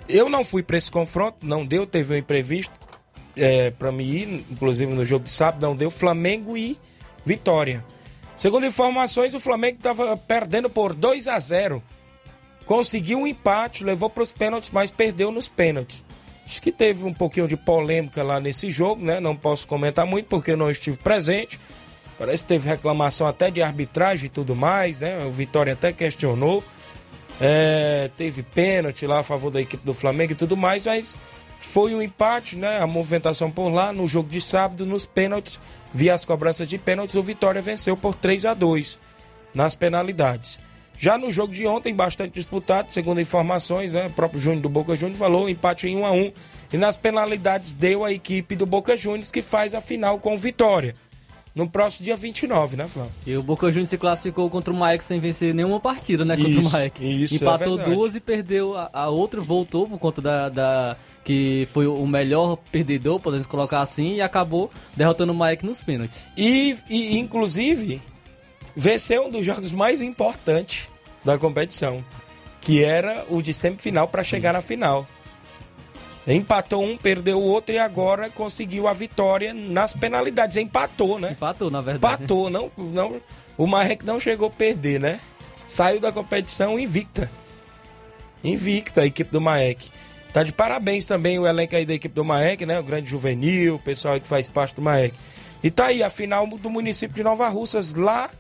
Eu não fui para esse confronto, não deu, teve um imprevisto é, para mim ir, inclusive no jogo de sábado, não deu. Flamengo e Vitória. Segundo informações, o Flamengo estava perdendo por 2 a 0 conseguiu um empate, levou para os pênaltis, mas perdeu nos pênaltis. Diz que teve um pouquinho de polêmica lá nesse jogo, né? Não posso comentar muito porque eu não estive presente. Parece que teve reclamação até de arbitragem e tudo mais, né? O Vitória até questionou. É, teve pênalti lá a favor da equipe do Flamengo e tudo mais, mas foi um empate, né? A movimentação por lá no jogo de sábado, nos pênaltis, via as cobranças de pênaltis, o Vitória venceu por 3 a 2 nas penalidades. Já no jogo de ontem, bastante disputado, segundo informações, né, o próprio Júnior do Boca Juniors falou, empate em 1 a 1 e nas penalidades deu a equipe do Boca Juniors que faz a final com vitória. No próximo dia 29, né, Flávio? E o Boca Juniors se classificou contra o Maek sem vencer nenhuma partida, né, contra isso, o Maek. Isso, Empatou é duas e perdeu a, a, outra, voltou por conta da, da, que foi o melhor perdedor, podemos colocar assim, e acabou derrotando o Maek nos pênaltis. E, e inclusive, venceu um dos jogos mais importantes da competição, que era o de semifinal para chegar na final. Empatou um, perdeu o outro e agora conseguiu a vitória nas penalidades. Empatou, né? Empatou, na verdade. Empatou, não, não, o Marek não chegou a perder, né? Saiu da competição invicta. Invicta a equipe do Maek. Tá de parabéns também o elenco aí da equipe do Maek, né? O grande juvenil, o pessoal que faz parte do Maek. E tá aí a final do município de Nova Russas, lá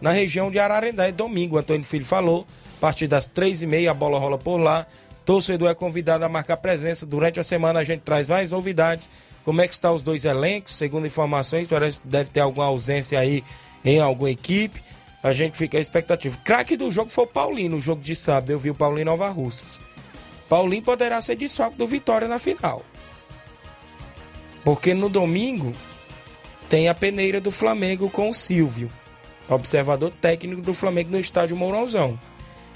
na região de Ararendá. É domingo, Antônio Filho falou. A partir das três e meia a bola rola por lá. Torcedor é convidado a marcar presença. Durante a semana a gente traz mais novidades. Como é que estão os dois elencos? Segundo informações, parece que deve ter alguma ausência aí em alguma equipe. A gente fica à expectativa. Craque do jogo foi o Paulinho no jogo de sábado. Eu vi o Paulinho Nova Russas. Paulinho poderá ser desfalque do Vitória na final. Porque no domingo tem a peneira do Flamengo com o Silvio observador técnico do Flamengo no estádio Mourãozão.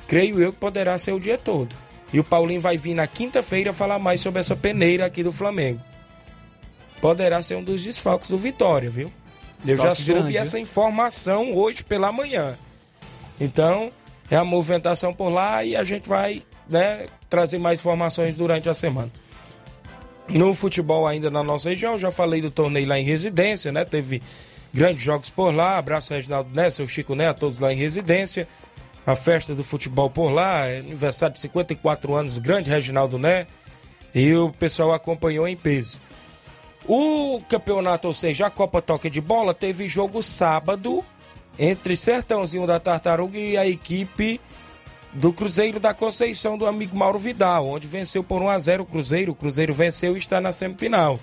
Creio eu que poderá ser o dia todo. E o Paulinho vai vir na quinta-feira falar mais sobre essa peneira aqui do Flamengo. Poderá ser um dos desfalques do Vitória, viu? Eu Só já soube grande, essa informação hoje pela manhã. Então, é a movimentação por lá e a gente vai né, trazer mais informações durante a semana. No futebol ainda na nossa região, já falei do torneio lá em residência, né? Teve grandes jogos por lá. Abraço Reginaldo Né, seu Chico Né, a todos lá em residência. a festa do futebol por lá, é aniversário de 54 anos, grande Reginaldo Né, e o pessoal acompanhou em peso. O campeonato, ou seja, a Copa Toque de Bola, teve jogo sábado entre Sertãozinho da Tartaruga e a equipe do Cruzeiro da Conceição do amigo Mauro Vidal, onde venceu por 1 a 0 o Cruzeiro. O Cruzeiro venceu e está na semifinal.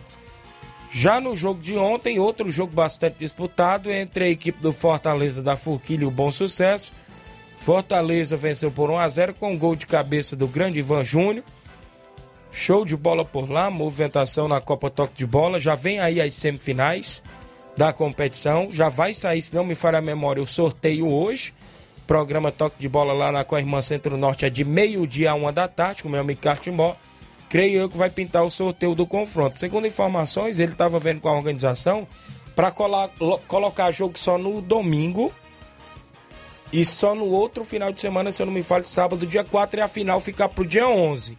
Já no jogo de ontem, outro jogo bastante disputado entre a equipe do Fortaleza da Forquilha e o Bom Sucesso. Fortaleza venceu por 1 a 0 com gol de cabeça do grande Ivan Júnior. Show de bola por lá, movimentação na Copa Toque de Bola. Já vem aí as semifinais da competição. Já vai sair, se não me falha a memória, o sorteio hoje. Programa Toque de Bola lá na Coirmã Centro-Norte é de meio-dia a uma da tarde, com o meu amigo Cartimbó. Creio eu que vai pintar o sorteio do confronto. Segundo informações, ele estava vendo com a organização para colocar jogo só no domingo e só no outro final de semana, se eu não me falo, sábado, dia 4, e a final ficar pro dia 11.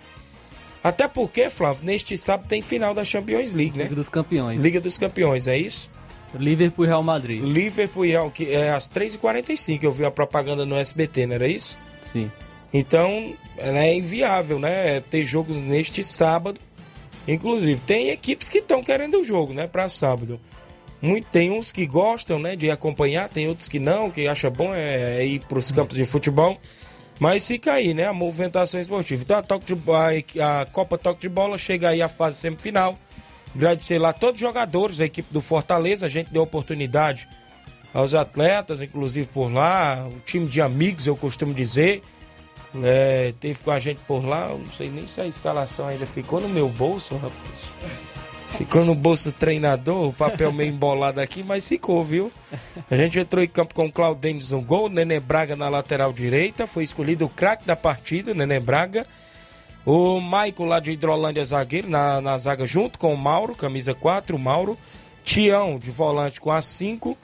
Até porque, Flávio, neste sábado tem final da Champions League, né? Liga dos Campeões. Liga dos Campeões, é isso? Liverpool e Real Madrid. Liverpool e Real, que é às 3h45, eu vi a propaganda no SBT, não era isso? Sim. Então, é inviável, né? Ter jogos neste sábado. Inclusive, tem equipes que estão querendo o jogo, né? Para sábado. Muito, tem uns que gostam, né? De acompanhar, tem outros que não, que acha bom é, é ir para os campos de futebol. Mas fica aí, né? A movimentação esportiva. Então, a, toque de, a, a Copa Toque de Bola chega aí à fase semifinal. Agradecer lá todos os jogadores da equipe do Fortaleza. A gente deu oportunidade aos atletas, inclusive por lá. O time de amigos, eu costumo dizer. É, teve com a gente por lá. Eu não sei nem se a escalação ainda ficou no meu bolso, rapaz. Ficou no bolso do treinador, o papel meio embolado aqui, mas ficou, viu? A gente entrou em campo com o Claudênis no gol, Nenê Braga na lateral direita, foi escolhido o craque da partida, Nenê Braga. O Maico lá de Hidrolândia zagueiro na, na zaga junto com o Mauro, camisa 4, o Mauro. Tião de volante com a 5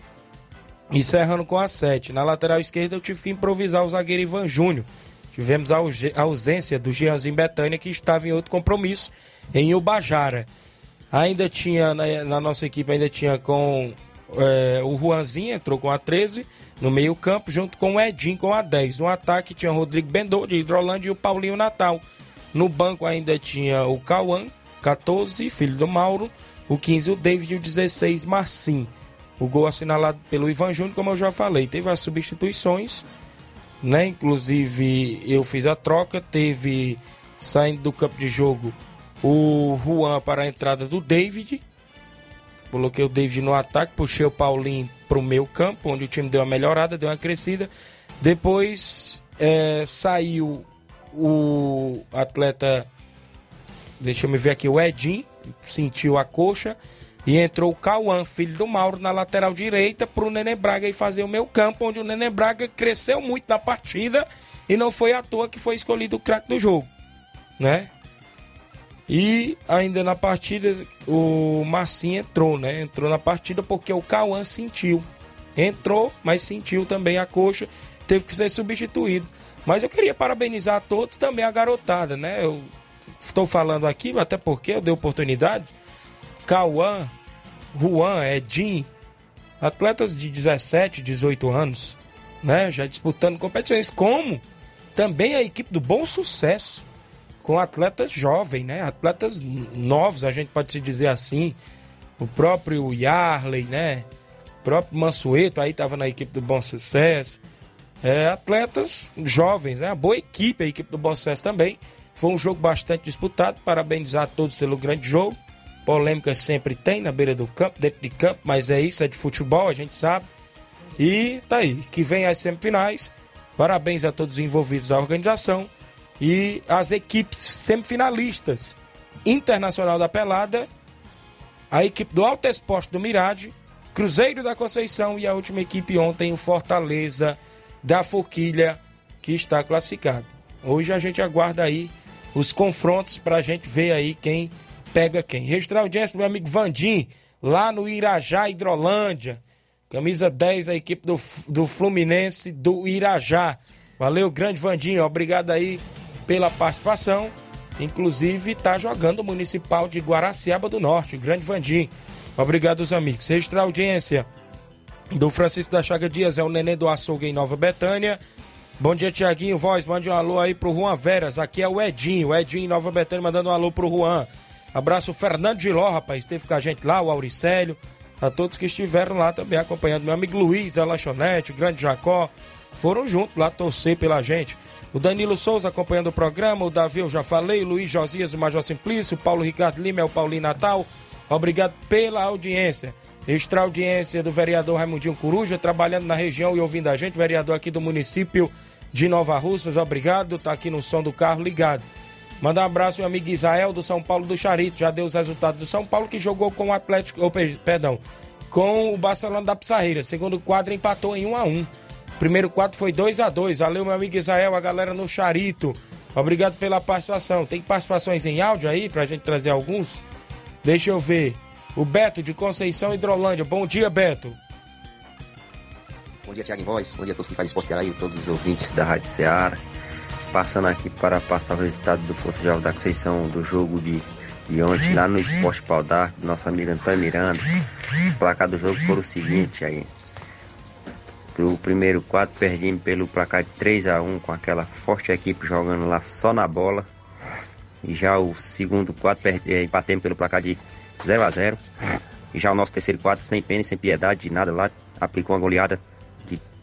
e Serrano com a 7. Na lateral esquerda eu tive que improvisar o zagueiro Ivan Júnior. Tivemos a ausência do Gianzinho Betânia que estava em outro compromisso em Ubajara. Ainda tinha, na, na nossa equipe, ainda tinha com é, o Juanzinho, entrou com a 13 no meio campo, junto com o Edinho com a 10. No ataque tinha o Rodrigo Bendô de Hidrolândia e o Paulinho Natal. No banco ainda tinha o Cauã, 14, filho do Mauro. O 15, o David e o 16, Marcinho. O gol assinalado pelo Ivan Júnior, como eu já falei. Teve as substituições, né? Inclusive eu fiz a troca. Teve, saindo do campo de jogo, o Juan para a entrada do David. Coloquei o David no ataque, puxei o Paulinho para o meu campo, onde o time deu uma melhorada, deu uma crescida. Depois é, saiu o atleta, deixa eu me ver aqui, o Edinho, sentiu a coxa. E entrou o Cauã, filho do Mauro, na lateral direita, para o Nenê Braga ir fazer o meu campo, onde o Nenê Braga cresceu muito na partida e não foi à toa que foi escolhido o craque do jogo, né? E ainda na partida, o Marcinho entrou, né? Entrou na partida porque o Cauã sentiu. Entrou, mas sentiu também a coxa, teve que ser substituído. Mas eu queria parabenizar a todos também a garotada, né? Eu estou falando aqui, até porque eu dei oportunidade. Cauã, Juan, Edinho, atletas de 17, 18 anos, né? Já disputando competições, como também a equipe do Bom Sucesso, com atletas jovens, né? Atletas novos, a gente pode se dizer assim. O próprio Yarley, né? O próprio Mansueto aí estava na equipe do Bom Sucesso é, atletas jovens, né? Uma boa equipe, a equipe do Bom Sucesso também. Foi um jogo bastante disputado. Parabenizar a todos pelo grande jogo. Polêmica sempre tem na beira do campo, dentro de campo, mas é isso, é de futebol, a gente sabe. E tá aí, que vem as semifinais. Parabéns a todos os envolvidos da organização e as equipes semifinalistas. Internacional da Pelada, a equipe do Alto Esporte do Mirade, Cruzeiro da Conceição e a última equipe ontem, o Fortaleza da Forquilha, que está classificado. Hoje a gente aguarda aí os confrontos para a gente ver aí quem pega quem. Registrar audiência do meu amigo Vandim, lá no Irajá, Hidrolândia. Camisa 10, a equipe do, do Fluminense do Irajá. Valeu, grande Vandinho. Obrigado aí pela participação. Inclusive, está jogando o Municipal de Guaraciaba do Norte. Grande Vandim. Obrigado, os amigos. Registrar audiência do Francisco da Chaga Dias é o Nenê do Açougue em Nova Betânia. Bom dia, Tiaguinho. Voz, mande um alô aí pro Juan Veras. Aqui é o Edinho. O Edinho Nova Betânia mandando um alô pro Juan. Abraço Fernando Giló, rapaz. Esteve com a gente lá, o Auricélio. A todos que estiveram lá também acompanhando. Meu amigo Luiz da Lanchonete, o Grande Jacó. Foram juntos lá torcer pela gente. O Danilo Souza acompanhando o programa. O Davi, eu já falei. O Luiz Josias, o Major Simplício. O Paulo Ricardo Lima, é o Paulinho Natal. Obrigado pela audiência. Extra audiência do vereador Raimundinho Coruja, trabalhando na região e ouvindo a gente. Vereador aqui do município de Nova Russas, obrigado. Tá aqui no som do carro ligado. Manda um abraço, meu amigo Israel do São Paulo do Charito. Já deu os resultados do São Paulo, que jogou com o Atlético. Oh, perdão, com o Barcelona da Pissarreira. Segundo quadro empatou em 1 a 1 Primeiro quadro foi 2 a 2 Valeu, meu amigo Israel, a galera no Charito. Obrigado pela participação. Tem participações em áudio aí pra gente trazer alguns? Deixa eu ver. O Beto de Conceição Hidrolândia. Bom dia, Beto. Bom dia, Thiago em Voz. Bom dia a todos que fazem esporte aí, todos os ouvintes da Rádio Ceará. Passando aqui para passar o resultado do Força Jovem da Conceição do jogo de, de ontem lá no Esporte Pau d'Arco, nosso amigo Antônio Miranda. O placar do jogo foi o seguinte aí. O primeiro quadro perdemos pelo placar de 3 a 1 com aquela forte equipe jogando lá só na bola. E já o segundo quadro eh, empatemos pelo placar de 0 a 0 E já o nosso terceiro quadro sem pena e sem piedade de nada lá, aplicou uma goleada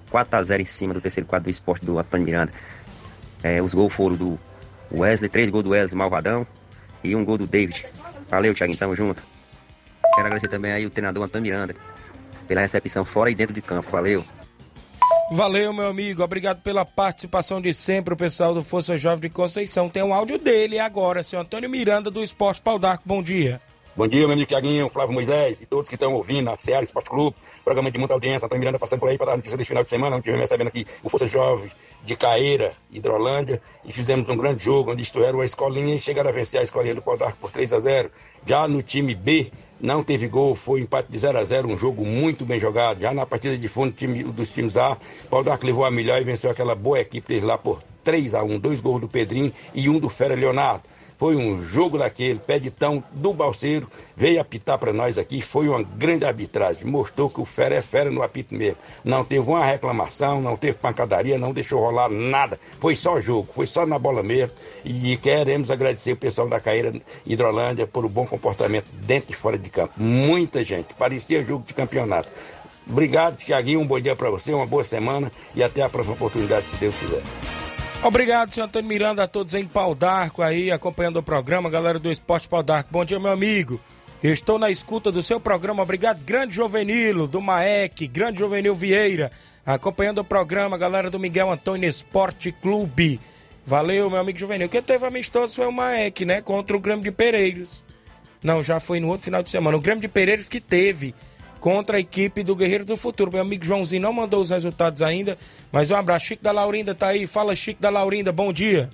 4 a 0 em cima do terceiro quadro do esporte do Antônio Miranda. É, os gols foram do Wesley, três gols do Wesley Malvadão e um gol do David. Valeu, Thiago, tamo junto. Quero agradecer também aí o treinador Antônio Miranda pela recepção fora e dentro de campo. Valeu. Valeu, meu amigo. Obrigado pela participação de sempre, o pessoal do Força Jovem de Conceição. Tem um áudio dele agora, seu Antônio Miranda, do Esporte Pau. Bom dia. Bom dia, meu amigo Tiaguinho, Flávio Moisés e todos que estão ouvindo na Seara Esporte Clube programa de muita audiência. Antônio Miranda passando por aí para dar notícia desse final de semana. Estivemos recebendo aqui o Força Jovem de Caeira, Hidrolândia, e fizemos um grande jogo, onde isto era uma escolinha e chegaram a vencer a escolinha do Pau por 3 a 0 Já no time B, não teve gol, foi empate de 0 a 0 um jogo muito bem jogado. Já na partida de fundo time, dos times A, Pau levou a melhor e venceu aquela boa equipe deles lá por 3 a 1 dois gols do Pedrinho e um do Fera Leonardo. Foi um jogo daquele, pé de tão do Balseiro, veio apitar para nós aqui, foi uma grande arbitragem. Mostrou que o fera é fera no apito mesmo. Não teve uma reclamação, não teve pancadaria, não deixou rolar nada. Foi só jogo, foi só na bola mesmo. E queremos agradecer o pessoal da Caíra Hidrolândia por o bom comportamento dentro e fora de campo. Muita gente, parecia jogo de campeonato. Obrigado, Tiaguinho, um bom dia para você, uma boa semana e até a próxima oportunidade, se Deus quiser. Obrigado, senhor Antônio Miranda, a todos em Pau d'Arco aí, acompanhando o programa, galera do Esporte Pau d'Arco. Bom dia, meu amigo. estou na escuta do seu programa. Obrigado, grande Jovenilo, do Maek, grande Jovenil Vieira, acompanhando o programa, galera do Miguel Antônio Esporte Clube. Valeu, meu amigo Juvenil. Quem teve amistoso foi o Maek, né? Contra o Grêmio de Pereiros. Não, já foi no outro final de semana. O Grêmio de Pereiros que teve contra a equipe do Guerreiro do Futuro. Meu amigo Joãozinho não mandou os resultados ainda, mas um abraço. Chico da Laurinda tá aí. Fala, Chico da Laurinda, bom dia.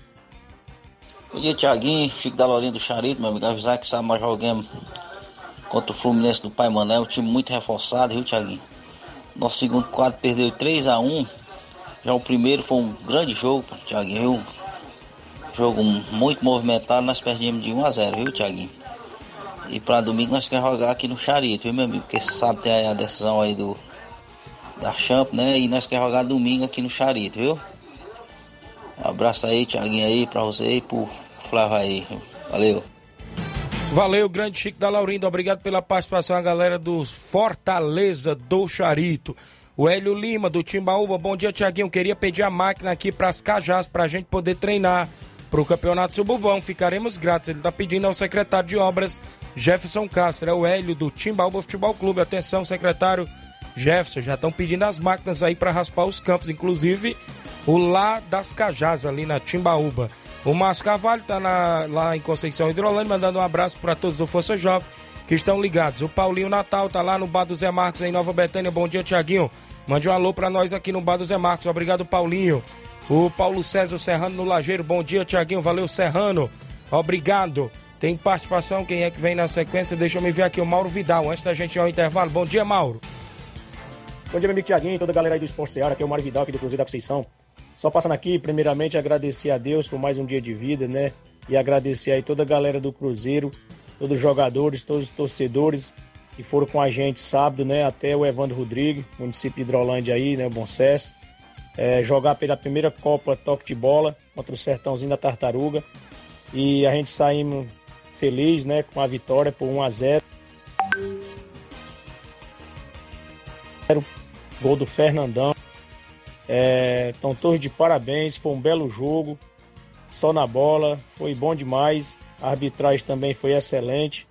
Bom dia, Tiaguinho. Chico da Laurinda do Charito, meu amigo. Avisar que sabe mais joguemos contra o Fluminense do Pai Mané. Um time muito reforçado, viu, Tiaguinho? Nosso segundo quadro perdeu 3 a 1 Já o primeiro foi um grande jogo, Tiaguinho. Jogo muito movimentado, nós perdemos de 1 a 0 viu, Tiaguinho? E para domingo nós queremos jogar aqui no Charito, viu, meu amigo? Porque sabe tem a decisão aí do da Champ, né? E nós queremos jogar domingo aqui no Charito, viu? Um abraço aí, Thiaguinho aí, pra você e pro Flávio aí. Valeu. Valeu, grande Chico da Laurinda. Obrigado pela participação, a galera do Fortaleza do Charito. O Hélio Lima, do Timbaúba. Bom dia, Tiaguinho. Queria pedir a máquina aqui para as Cajás, para a gente poder treinar para o Campeonato Suburbão. Ficaremos gratos. Ele está pedindo ao secretário de Obras, Jefferson Castro. É o Hélio do Timbaúba Futebol Clube. Atenção, secretário Jefferson. Já estão pedindo as máquinas aí para raspar os campos, inclusive o lá das Cajás, ali na Timbaúba. O Márcio Carvalho está lá em Conceição Hidrolândia, mandando um abraço para todos do Força Jovem que estão ligados. O Paulinho Natal tá lá no Bar do Zé Marcos, em Nova Betânia. Bom dia, Tiaguinho. Mande um alô para nós aqui no Bar do Zé Marcos. Obrigado, Paulinho. O Paulo César Serrano no Lajeiro. Bom dia, Tiaguinho. Valeu, Serrano. Obrigado. Tem participação, quem é que vem na sequência? Deixa eu me ver aqui, o Mauro Vidal, antes da gente ir ao intervalo. Bom dia, Mauro. Bom dia, meu amigo Tiaguinho, toda a galera aí do Esporte Seara, aqui é o Mauro Vidal, aqui do Cruzeiro da Conceição. Só passando aqui, primeiramente, agradecer a Deus por mais um dia de vida, né? E agradecer aí toda a galera do Cruzeiro, todos os jogadores, todos os torcedores que foram com a gente sábado, né? Até o Evandro Rodrigues, município de Hidrolândia aí, né? O Bom Cess. É, jogar pela primeira Copa Toque de Bola contra o Sertãozinho da Tartaruga. E a gente saímos feliz, né, com a vitória por 1 a 0. Gol do Fernandão. Estão todos de parabéns, foi um belo jogo. Só na bola, foi bom demais. A arbitragem também foi excelente.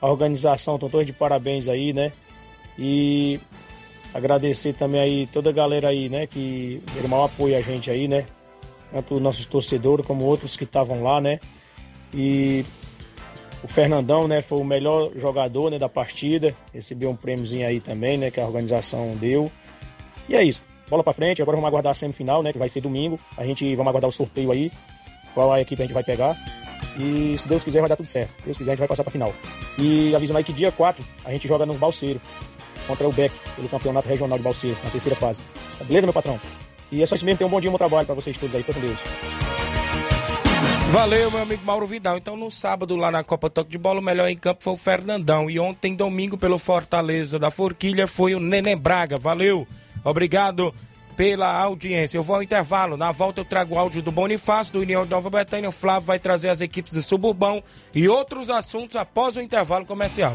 A organização, estão todos de parabéns aí, né? E agradecer também aí toda a galera aí, né, que deu maior apoio a gente aí, né? Tanto nossos torcedores como outros que estavam lá, né? E o Fernandão, né, foi o melhor jogador, né, da partida. Recebeu um prêmiozinho aí também, né, que a organização deu. E é isso. Bola para frente, agora vamos aguardar a semifinal, né, que vai ser domingo. A gente vamos aguardar o sorteio aí, qual a equipe a gente vai pegar. E se Deus quiser vai dar tudo certo. Se Deus quiser a gente vai passar para final. E avisando aí que dia 4 a gente joga no Balseiro contra o Beck, pelo campeonato regional de Balseiro, na terceira fase. Beleza, meu patrão? E é só isso mesmo, tenham um bom dia, um bom trabalho para vocês todos aí. Fica com Deus. Valeu, meu amigo Mauro Vidal. Então, no sábado, lá na Copa Toque de Bola, o melhor em campo foi o Fernandão. E ontem, domingo, pelo Fortaleza da Forquilha, foi o Neném Braga. Valeu, obrigado pela audiência. Eu vou ao intervalo. Na volta, eu trago o áudio do Bonifácio, do União de Nova Betânia. O Flávio vai trazer as equipes do Suburbão e outros assuntos após o intervalo comercial.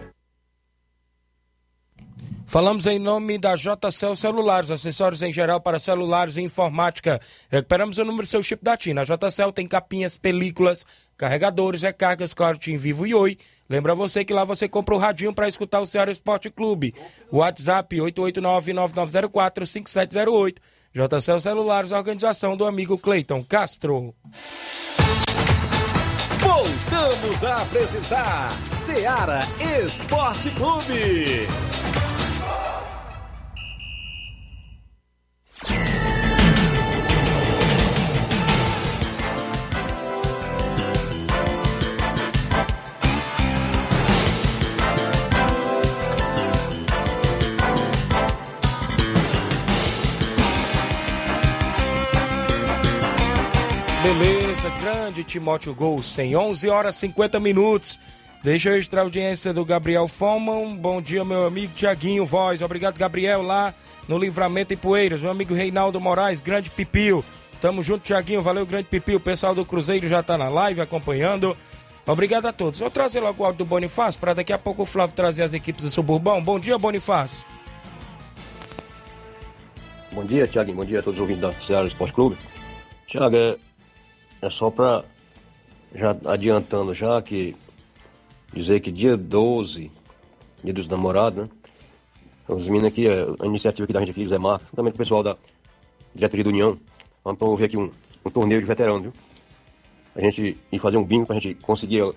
Falamos em nome da JCL Celulares, acessórios em geral para celulares e informática. Recuperamos o número do seu chip da TIM. A JCL tem capinhas, películas, carregadores, recargas, claro, Tim Vivo e Oi. Lembra você que lá você compra o radinho para escutar o Ceará Esporte Clube. WhatsApp 889-9904-5708. JCL Celulares, organização do amigo Cleiton Castro. Voltamos a apresentar Seara Esporte Clube. Beleza, grande Timóteo Gol, 11 horas 50 minutos. Deixa eu registrar a audiência do Gabriel Foman. Bom dia, meu amigo Tiaguinho Voz. Obrigado, Gabriel, lá no Livramento e Poeiras. Meu amigo Reinaldo Moraes, grande Pipio. Tamo junto, Tiaguinho. Valeu, grande Pipio. O pessoal do Cruzeiro já tá na live acompanhando. Obrigado a todos. Vou trazer logo o áudio do Bonifácio para daqui a pouco o Flávio trazer as equipes do Suburbão. Bom dia, Bonifácio. Bom dia, Tiaguinho. Bom dia a todos os ouvintes da Ceará Esporte Clube. Tiago, é, é só para já adiantando já que dizer que dia 12, dia dos namorados, né? Os meninos aqui, a iniciativa aqui da gente aqui, Zé Marcos, também o pessoal da diretoria do União, vamos promover aqui um, um torneio de veteranos, viu? A gente ir fazer um bingo pra gente conseguir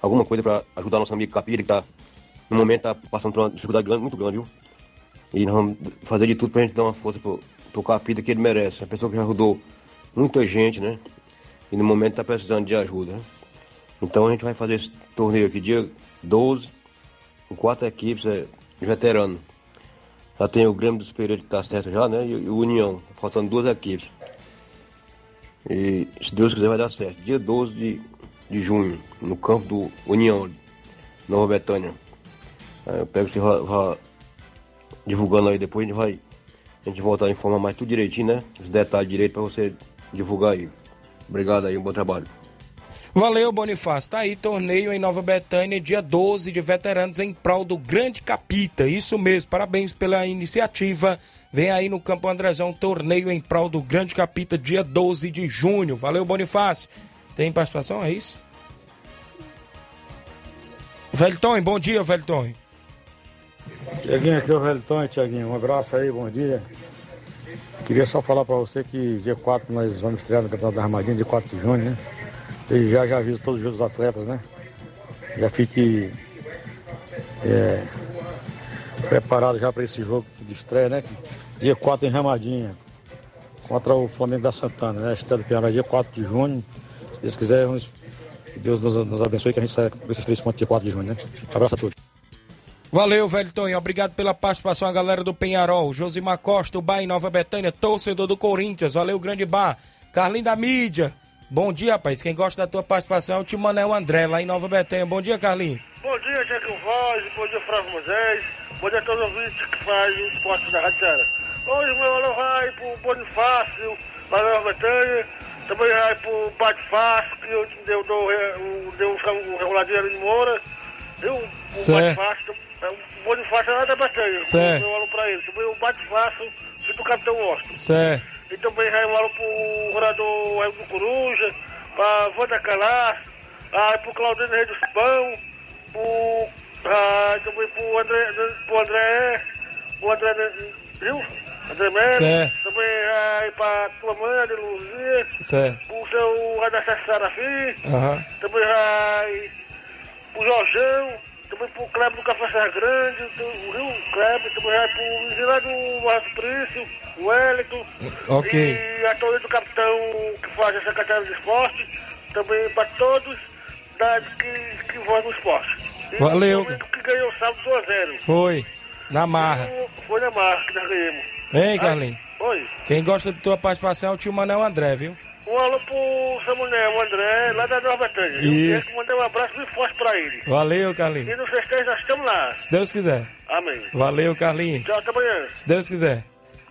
alguma coisa para ajudar nosso amigo Capira, que tá, no momento tá passando por uma dificuldade grande, muito grande, viu? E nós vamos fazer de tudo pra gente dar uma força pro, pro Capira que ele merece. A pessoa que já ajudou muita gente, né? E no momento tá precisando de ajuda, né? Então a gente vai fazer esse torneio aqui dia 12, com quatro equipes é, veteranos. Já tem o Grêmio dos Pereiros que tá certo já, né? E, o União, faltando duas equipes. E se Deus quiser vai dar certo. Dia 12 de, de junho, no campo do União, Nova Betânia. Aí eu pego você vai, vai divulgando aí depois, a gente vai. A gente voltar a informar mais tudo direitinho, né? Os detalhes direito para você divulgar aí. Obrigado aí, um bom trabalho. Valeu, Bonifácio. Tá aí, torneio em Nova Betânia, dia 12 de veteranos em prol do Grande Capita. Isso mesmo, parabéns pela iniciativa. Vem aí no Campo Andrezão, torneio em prol do Grande Capita, dia 12 de junho. Valeu, Bonifácio. Tem participação, é isso? Velton, bom dia, Velton. Tiaguinho, aqui é o Velton, Tiaguinho. Um abraço aí, bom dia. Queria só falar pra você que dia 4 nós vamos estrear no Campeonato da Armadilha, dia 4 de junho, né? E já, já aviso todos os atletas, né? Já fique é, preparado já para esse jogo de estreia, né? Dia 4 em Ramadinha, contra o Flamengo da Santana, né? A estreia do Piauí dia 4 de junho. Se Deus quiser, vamos, Deus nos, nos abençoe que a gente saia com esses três pontos dia 4 de junho, né? Abraço a todos. Valeu, velho Tonho. Obrigado pela participação, a galera do Penharol. Josimar Costa, o Bar em Nova Betânia, torcedor do Corinthians. Valeu, grande bar. Carlinho da mídia. Bom dia, rapaz. Quem gosta da tua participação é o Timanel André, lá em Nova Betânia. Bom dia, Carlinho. Bom dia, Jaquim Voz, bom dia, Flávio Moisés, bom dia a todos os ouvintes que fazem o esporte da Rádio Ceará. Hoje meu alô vai pro Bonifácio, lá na Nova Betânia, também vai pro Bate Fácil, que eu deu, deu, deu, deu o reguladinho ali de Moura, viu? O Certo. O Bonifácio é lá da Betânia, Certo. meu alô pra ele. Também o Bate Fácil, filho do Capitão Washington. Certo. E também um alô pro orador Elmo Coruja, pra Wanda Calas, ah, pro Claudino Rei do Cipão, pro, ah, também pro André, pro André, pro André, viu? André Melo, Certo. também vai pra tua mãe, Ana Luzia, Certo. pro seu Radacé Sarafim, Aham. também vai pro Jorjão, também pro Kleber do Café Grande, do Rio Kleber, também vai pro Vigilante do Marcos Prício, o Wellington, Ok. e a torre do capitão que faz a secretária de esporte, também para todos da, que, que vão no esporte. E Valeu. o que ganhou sábado 2 a 0 Foi. Na marra. Foi na marca que nós ganhamos. Hein, Carlinho? Oi. Quem gosta da tua participação é o tio Manel André, viu? Um alô pro Samuel, o André, lá da Nova Betânia. Eu quero mandar um abraço bem forte pra ele. Valeu, Carlinho. E no festejo nós estamos lá. Se Deus quiser. Amém. Valeu, Carlinho. Tchau, até amanhã. Se Deus quiser.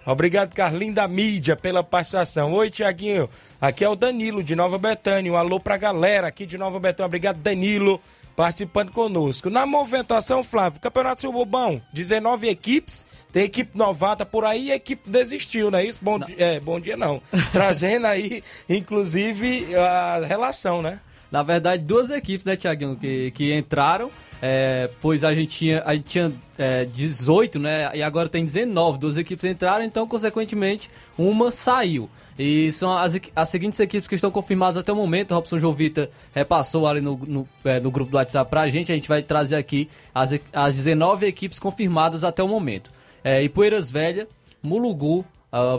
Obrigado, Carlinho da mídia, pela participação. Oi, Tiaguinho. Aqui é o Danilo, de Nova Betânia. Um alô pra galera aqui de Nova Betânia. Obrigado, Danilo, participando conosco. Na movimentação, Flávio, Campeonato Suburbão, 19 equipes. Tem equipe novata por aí e a equipe desistiu, não é isso? Bom, di- é, bom dia, não. [laughs] Trazendo aí, inclusive, a relação, né? Na verdade, duas equipes, né, Tiaguinho, que, que entraram, é, pois a gente tinha, a gente tinha é, 18, né, e agora tem 19. Duas equipes entraram, então, consequentemente, uma saiu. E são as, as seguintes equipes que estão confirmadas até o momento. O Robson Jovita repassou ali no, no, é, no grupo do WhatsApp pra gente. A gente vai trazer aqui as, as 19 equipes confirmadas até o momento. É, Ipueiras Velha, Mulugu,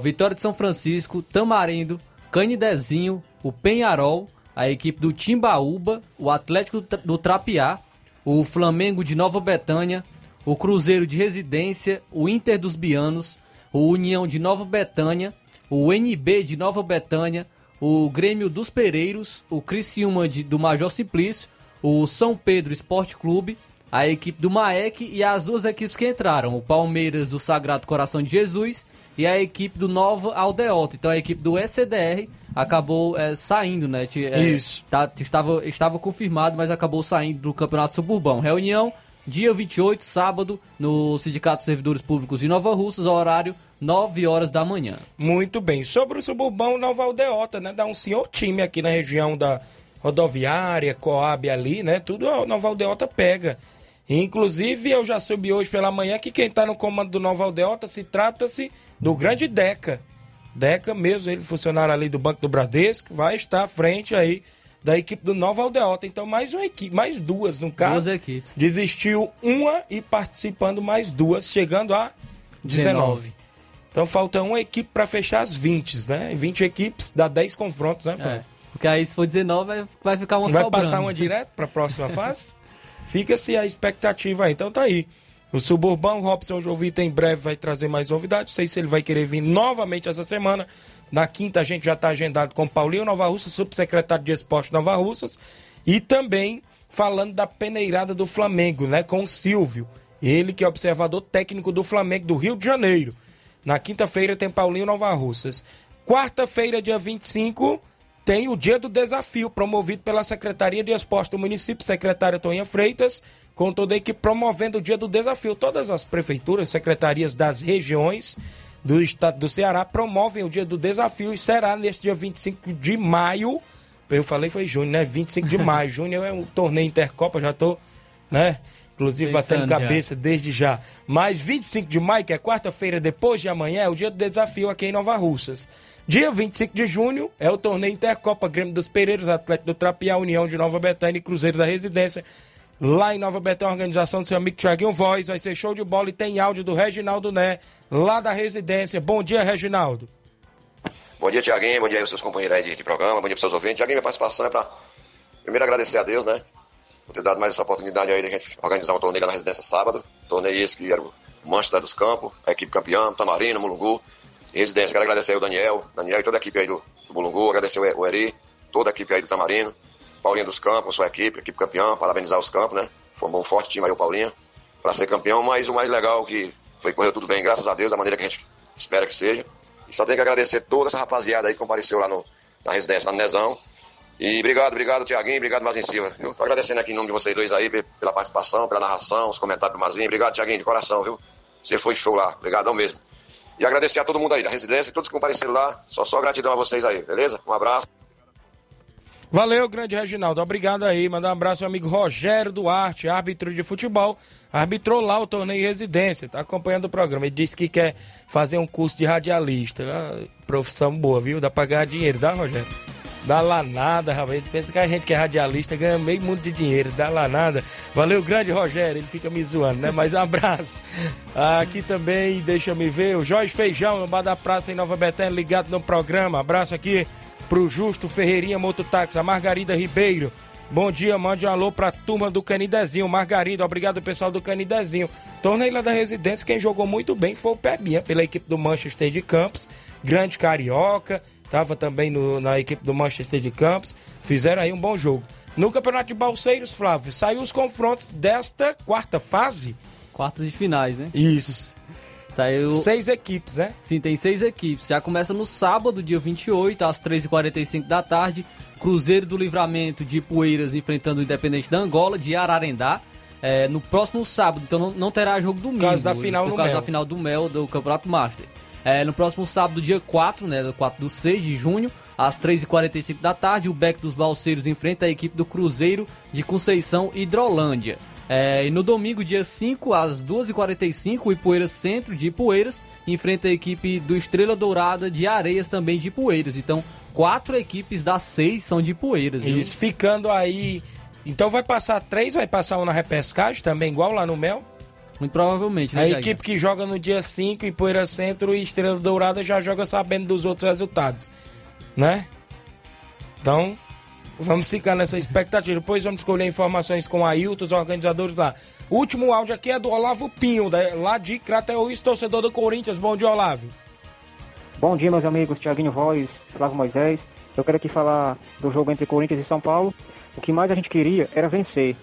Vitória de São Francisco, Tamarindo, Canidezinho, o Penharol, a equipe do Timbaúba, o Atlético do Trapiá, o Flamengo de Nova Betânia, o Cruzeiro de Residência, o Inter dos Bianos, o União de Nova Betânia, o NB de Nova Betânia, o Grêmio dos Pereiros, o Criciúma de, do Major Simplício, o São Pedro Esporte Clube, a equipe do Maek e as duas equipes que entraram, o Palmeiras do Sagrado Coração de Jesus e a equipe do Nova Aldeota. Então a equipe do ECDR acabou é, saindo, né? É, Isso. tá- estava, estava confirmado, mas acabou saindo do Campeonato Suburbão. Reunião, dia 28, sábado, no Sindicato de Servidores Públicos de Nova Russas, horário 9 horas da manhã. Muito bem. Sobre o Suburbão Nova Aldeota, né? Dá um senhor time aqui na região da rodoviária, Coab ali, né? Tudo a Nova Aldeota pega. Inclusive, eu já soube hoje pela manhã que quem tá no comando do Nova Aldeota se trata-se do grande Deca. Deca mesmo, ele funcionário ali do Banco do Bradesco, vai estar à frente aí da equipe do Nova Aldeota. Então, mais uma equipe, mais duas, no caso. Duas equipes. Desistiu uma e participando mais duas, chegando a 19. Então falta uma equipe para fechar as 20, né? 20 equipes dá 10 confrontos, né, É, Flávio? porque aí se for 19 vai, vai ficar uma Vai sobrando. passar uma [laughs] direto para a próxima fase? Fica-se a expectativa aí. Então tá aí. O Suburbão, Robson Jovita em breve vai trazer mais novidades. Não sei se ele vai querer vir novamente essa semana. Na quinta a gente já está agendado com Paulinho Nova Russa, subsecretário de Esporte Nova Russas. E também falando da peneirada do Flamengo, né? Com o Silvio. Ele que é observador técnico do Flamengo do Rio de Janeiro. Na quinta-feira tem Paulinho Nova Russas. Quarta-feira, dia 25, tem o Dia do Desafio, promovido pela Secretaria de Esporte do município, secretária Toninha Freitas, com toda a equipe promovendo o Dia do Desafio. Todas as prefeituras, secretarias das regiões do estado do Ceará promovem o Dia do Desafio e será neste dia 25 de maio. Eu falei foi junho, né? 25 de maio. [laughs] junho é um torneio Intercopa, já tô, né? Inclusive batendo Pensando já. cabeça desde já. Mas 25 de maio, que é quarta-feira depois de amanhã, é o dia do desafio aqui em Nova Russas. Dia 25 de junho é o torneio Intercopa Grêmio dos Pereiros, Atlético do Trapiá, União de Nova Betânia e Cruzeiro da Residência. Lá em Nova Betânia, organização do seu amigo Thiaguinho Voz. Vai ser show de bola e tem áudio do Reginaldo Né, lá da residência. Bom dia, Reginaldo. Bom dia, Tiaguinho. Bom dia aos seus companheiros aí de, de programa. Bom dia para seus ouvintes. Tiaguinho, minha participação é para primeiro agradecer a Deus, né? Por ter dado mais essa oportunidade aí de a gente organizar um torneio lá na residência sábado. Torneio esse que era o Manchester dos Campos, a equipe campeã, Tamarino, Mulungu. Residência, quero agradecer aí o Daniel, Daniel e toda a equipe aí do, do Mulungu. Agradecer o Eri, toda a equipe aí do Tamarino. Paulinho dos Campos, sua equipe, equipe campeã. Parabenizar os campos, né? Formou um forte time aí o Paulinho para ser campeão. Mas o mais legal que foi correu tudo bem, graças a Deus, da maneira que a gente espera que seja. E só tenho que agradecer toda essa rapaziada aí que compareceu lá no, na residência, no Nezão. E obrigado, obrigado, Tiaguinho, obrigado, Mazinho Silva. Eu tô agradecendo aqui em nome de vocês dois aí pe- pela participação, pela narração, os comentários do Mazinho. Obrigado, Tiaguinho, de coração, viu? Você foi show lá, obrigadão mesmo. E agradecer a todo mundo aí da residência, todos que compareceram lá. Só, só gratidão a vocês aí, beleza? Um abraço. Valeu, grande Reginaldo. Obrigado aí. Mandar um abraço ao amigo Rogério Duarte, árbitro de futebol. Arbitrou lá o torneio residência. Tá acompanhando o programa. Ele disse que quer fazer um curso de radialista. Ah, profissão boa, viu? Dá pra ganhar dinheiro, dá, Rogério? Dá lá nada, rapaz. Pensa que a gente que é radialista ganha meio mundo de dinheiro. Dá lá nada. Valeu, grande Rogério. Ele fica me zoando, né? Mas um abraço. Aqui também, deixa me ver. O Jorge Feijão, no Bar da Praça em Nova Betânia, ligado no programa. Abraço aqui pro Justo Ferreirinha Mototáxi, a Margarida Ribeiro. Bom dia, mande um alô pra turma do Canidezinho. Margarida, obrigado pessoal do Canidezinho. Torneio lá da residência, quem jogou muito bem foi o Pebinha, pela equipe do Manchester de Campos. Grande Carioca, tava também no- na equipe do Manchester de Campos. Fizeram aí um bom jogo. No Campeonato de Balseiros, Flávio, saiu os confrontos desta quarta fase. Quartas de finais, né? Isso. [laughs] Saiu. Seis equipes, né? Sim, tem seis equipes. Já começa no sábado, dia 28, às 3h45 da tarde. Cruzeiro do Livramento de Poeiras enfrentando o Independente da Angola, de Ararendá. É, no próximo sábado, então não, não terá jogo domingo. causa da final por no causa Mel. da final do Mel do Campeonato Master. É, no próximo sábado, dia 4, né? 4 do 6 de junho, às 3h45 da tarde, o Beck dos Balseiros enfrenta a equipe do Cruzeiro de Conceição Hidrolândia. É, e no domingo, dia 5, às 2h45, o Ipueiras Centro de Ipueiras enfrenta a equipe do Estrela Dourada de Areias, também de Ipueiras. Então, quatro equipes das seis são de Ipueiras. Isso, ficando aí. Então vai passar três, vai passar um na repescagem também, igual lá no Mel. Muito provavelmente, né, A Thiaguinho? equipe que joga no dia 5 em Poeira Centro e Estrela Dourada já joga sabendo dos outros resultados, né? Então, vamos ficar nessa expectativa. Depois vamos escolher informações com a Ailton, os organizadores lá. O último áudio aqui é do Olavo Pinho, da- lá de Crateús, torcedor do Corinthians. Bom dia, Olavo. Bom dia, meus amigos. Tiaguinho Voz, Flávio Moisés. Eu quero aqui falar do jogo entre Corinthians e São Paulo. O que mais a gente queria era vencer.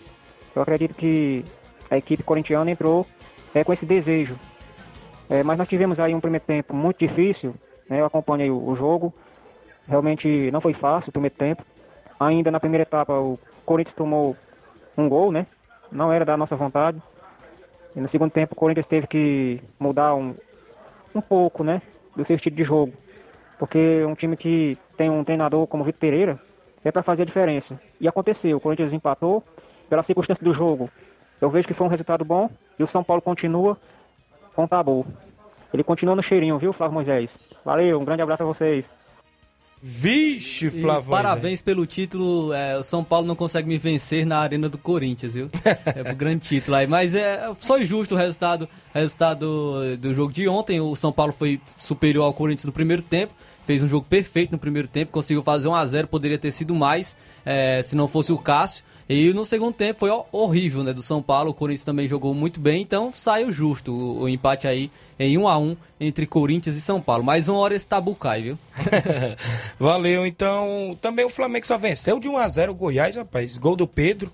Eu acredito que a equipe corintiana entrou é, com esse desejo. É, mas nós tivemos aí um primeiro tempo muito difícil. né? Eu acompanhei o, o jogo. Realmente não foi fácil o primeiro tempo. Ainda na primeira etapa o Corinthians tomou um gol, né? Não era da nossa vontade. E no segundo tempo o Corinthians teve que mudar um, um pouco, né? Do seu estilo de jogo. Porque um time que tem um treinador como o Vitor Pereira é para fazer a diferença. E aconteceu, o Corinthians empatou pela circunstância do jogo. Eu vejo que foi um resultado bom e o São Paulo continua com o tabu. Ele continua no cheirinho, viu, Flávio Moisés? Valeu, um grande abraço a vocês. Vixe, Flávio. parabéns pelo título. é, o São Paulo não consegue me vencer na arena do Corinthians, viu? [laughs] É o grande título aí. Mas é, foi justo o resultado, resultado do jogo de ontem. O São Paulo foi superior ao Corinthians no primeiro tempo. Fez um jogo perfeito no primeiro tempo, conseguiu fazer 1 a 0 poderia ter sido mais é, se não fosse o Cássio. E no segundo tempo foi ho- horrível, né, do São Paulo. O Corinthians também jogou muito bem, então saiu justo o, empate aí em 1 a 1 entre Corinthians e São Paulo. Mais uma hora esse tabu cai, viu? [laughs] Valeu, então. Também o Flamengo só venceu de 1x0 o Goiás, rapaz. Gol do Pedro.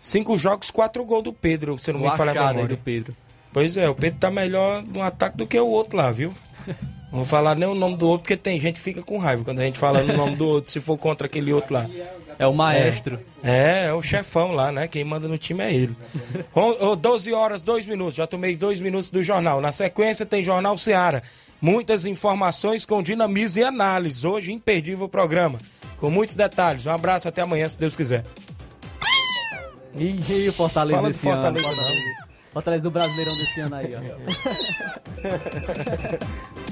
Cinco jogos, quatro gols do Pedro, se não O me falha a memória. do Pedro. Pois é, o Pedro tá melhor no ataque do que o outro lá, viu? [laughs] Não vou falar nem o nome do outro, porque tem gente que fica com raiva quando a gente fala no nome do outro, se for contra aquele outro lá. É o maestro. É, é o chefão lá, né? Quem manda no time é ele. O- o 12 horas, 2 minutos. Já tomei dois minutos do jornal. Na sequência tem Jornal Seara. Muitas informações com dinamismo e análise. Hoje, imperdível programa. Com muitos detalhes. Um abraço, até amanhã, se Deus quiser. Ih, o Fortaleza Fala desse Fortaleza, ano. Fortaleza do Brasileirão desse ano aí, ó. [laughs]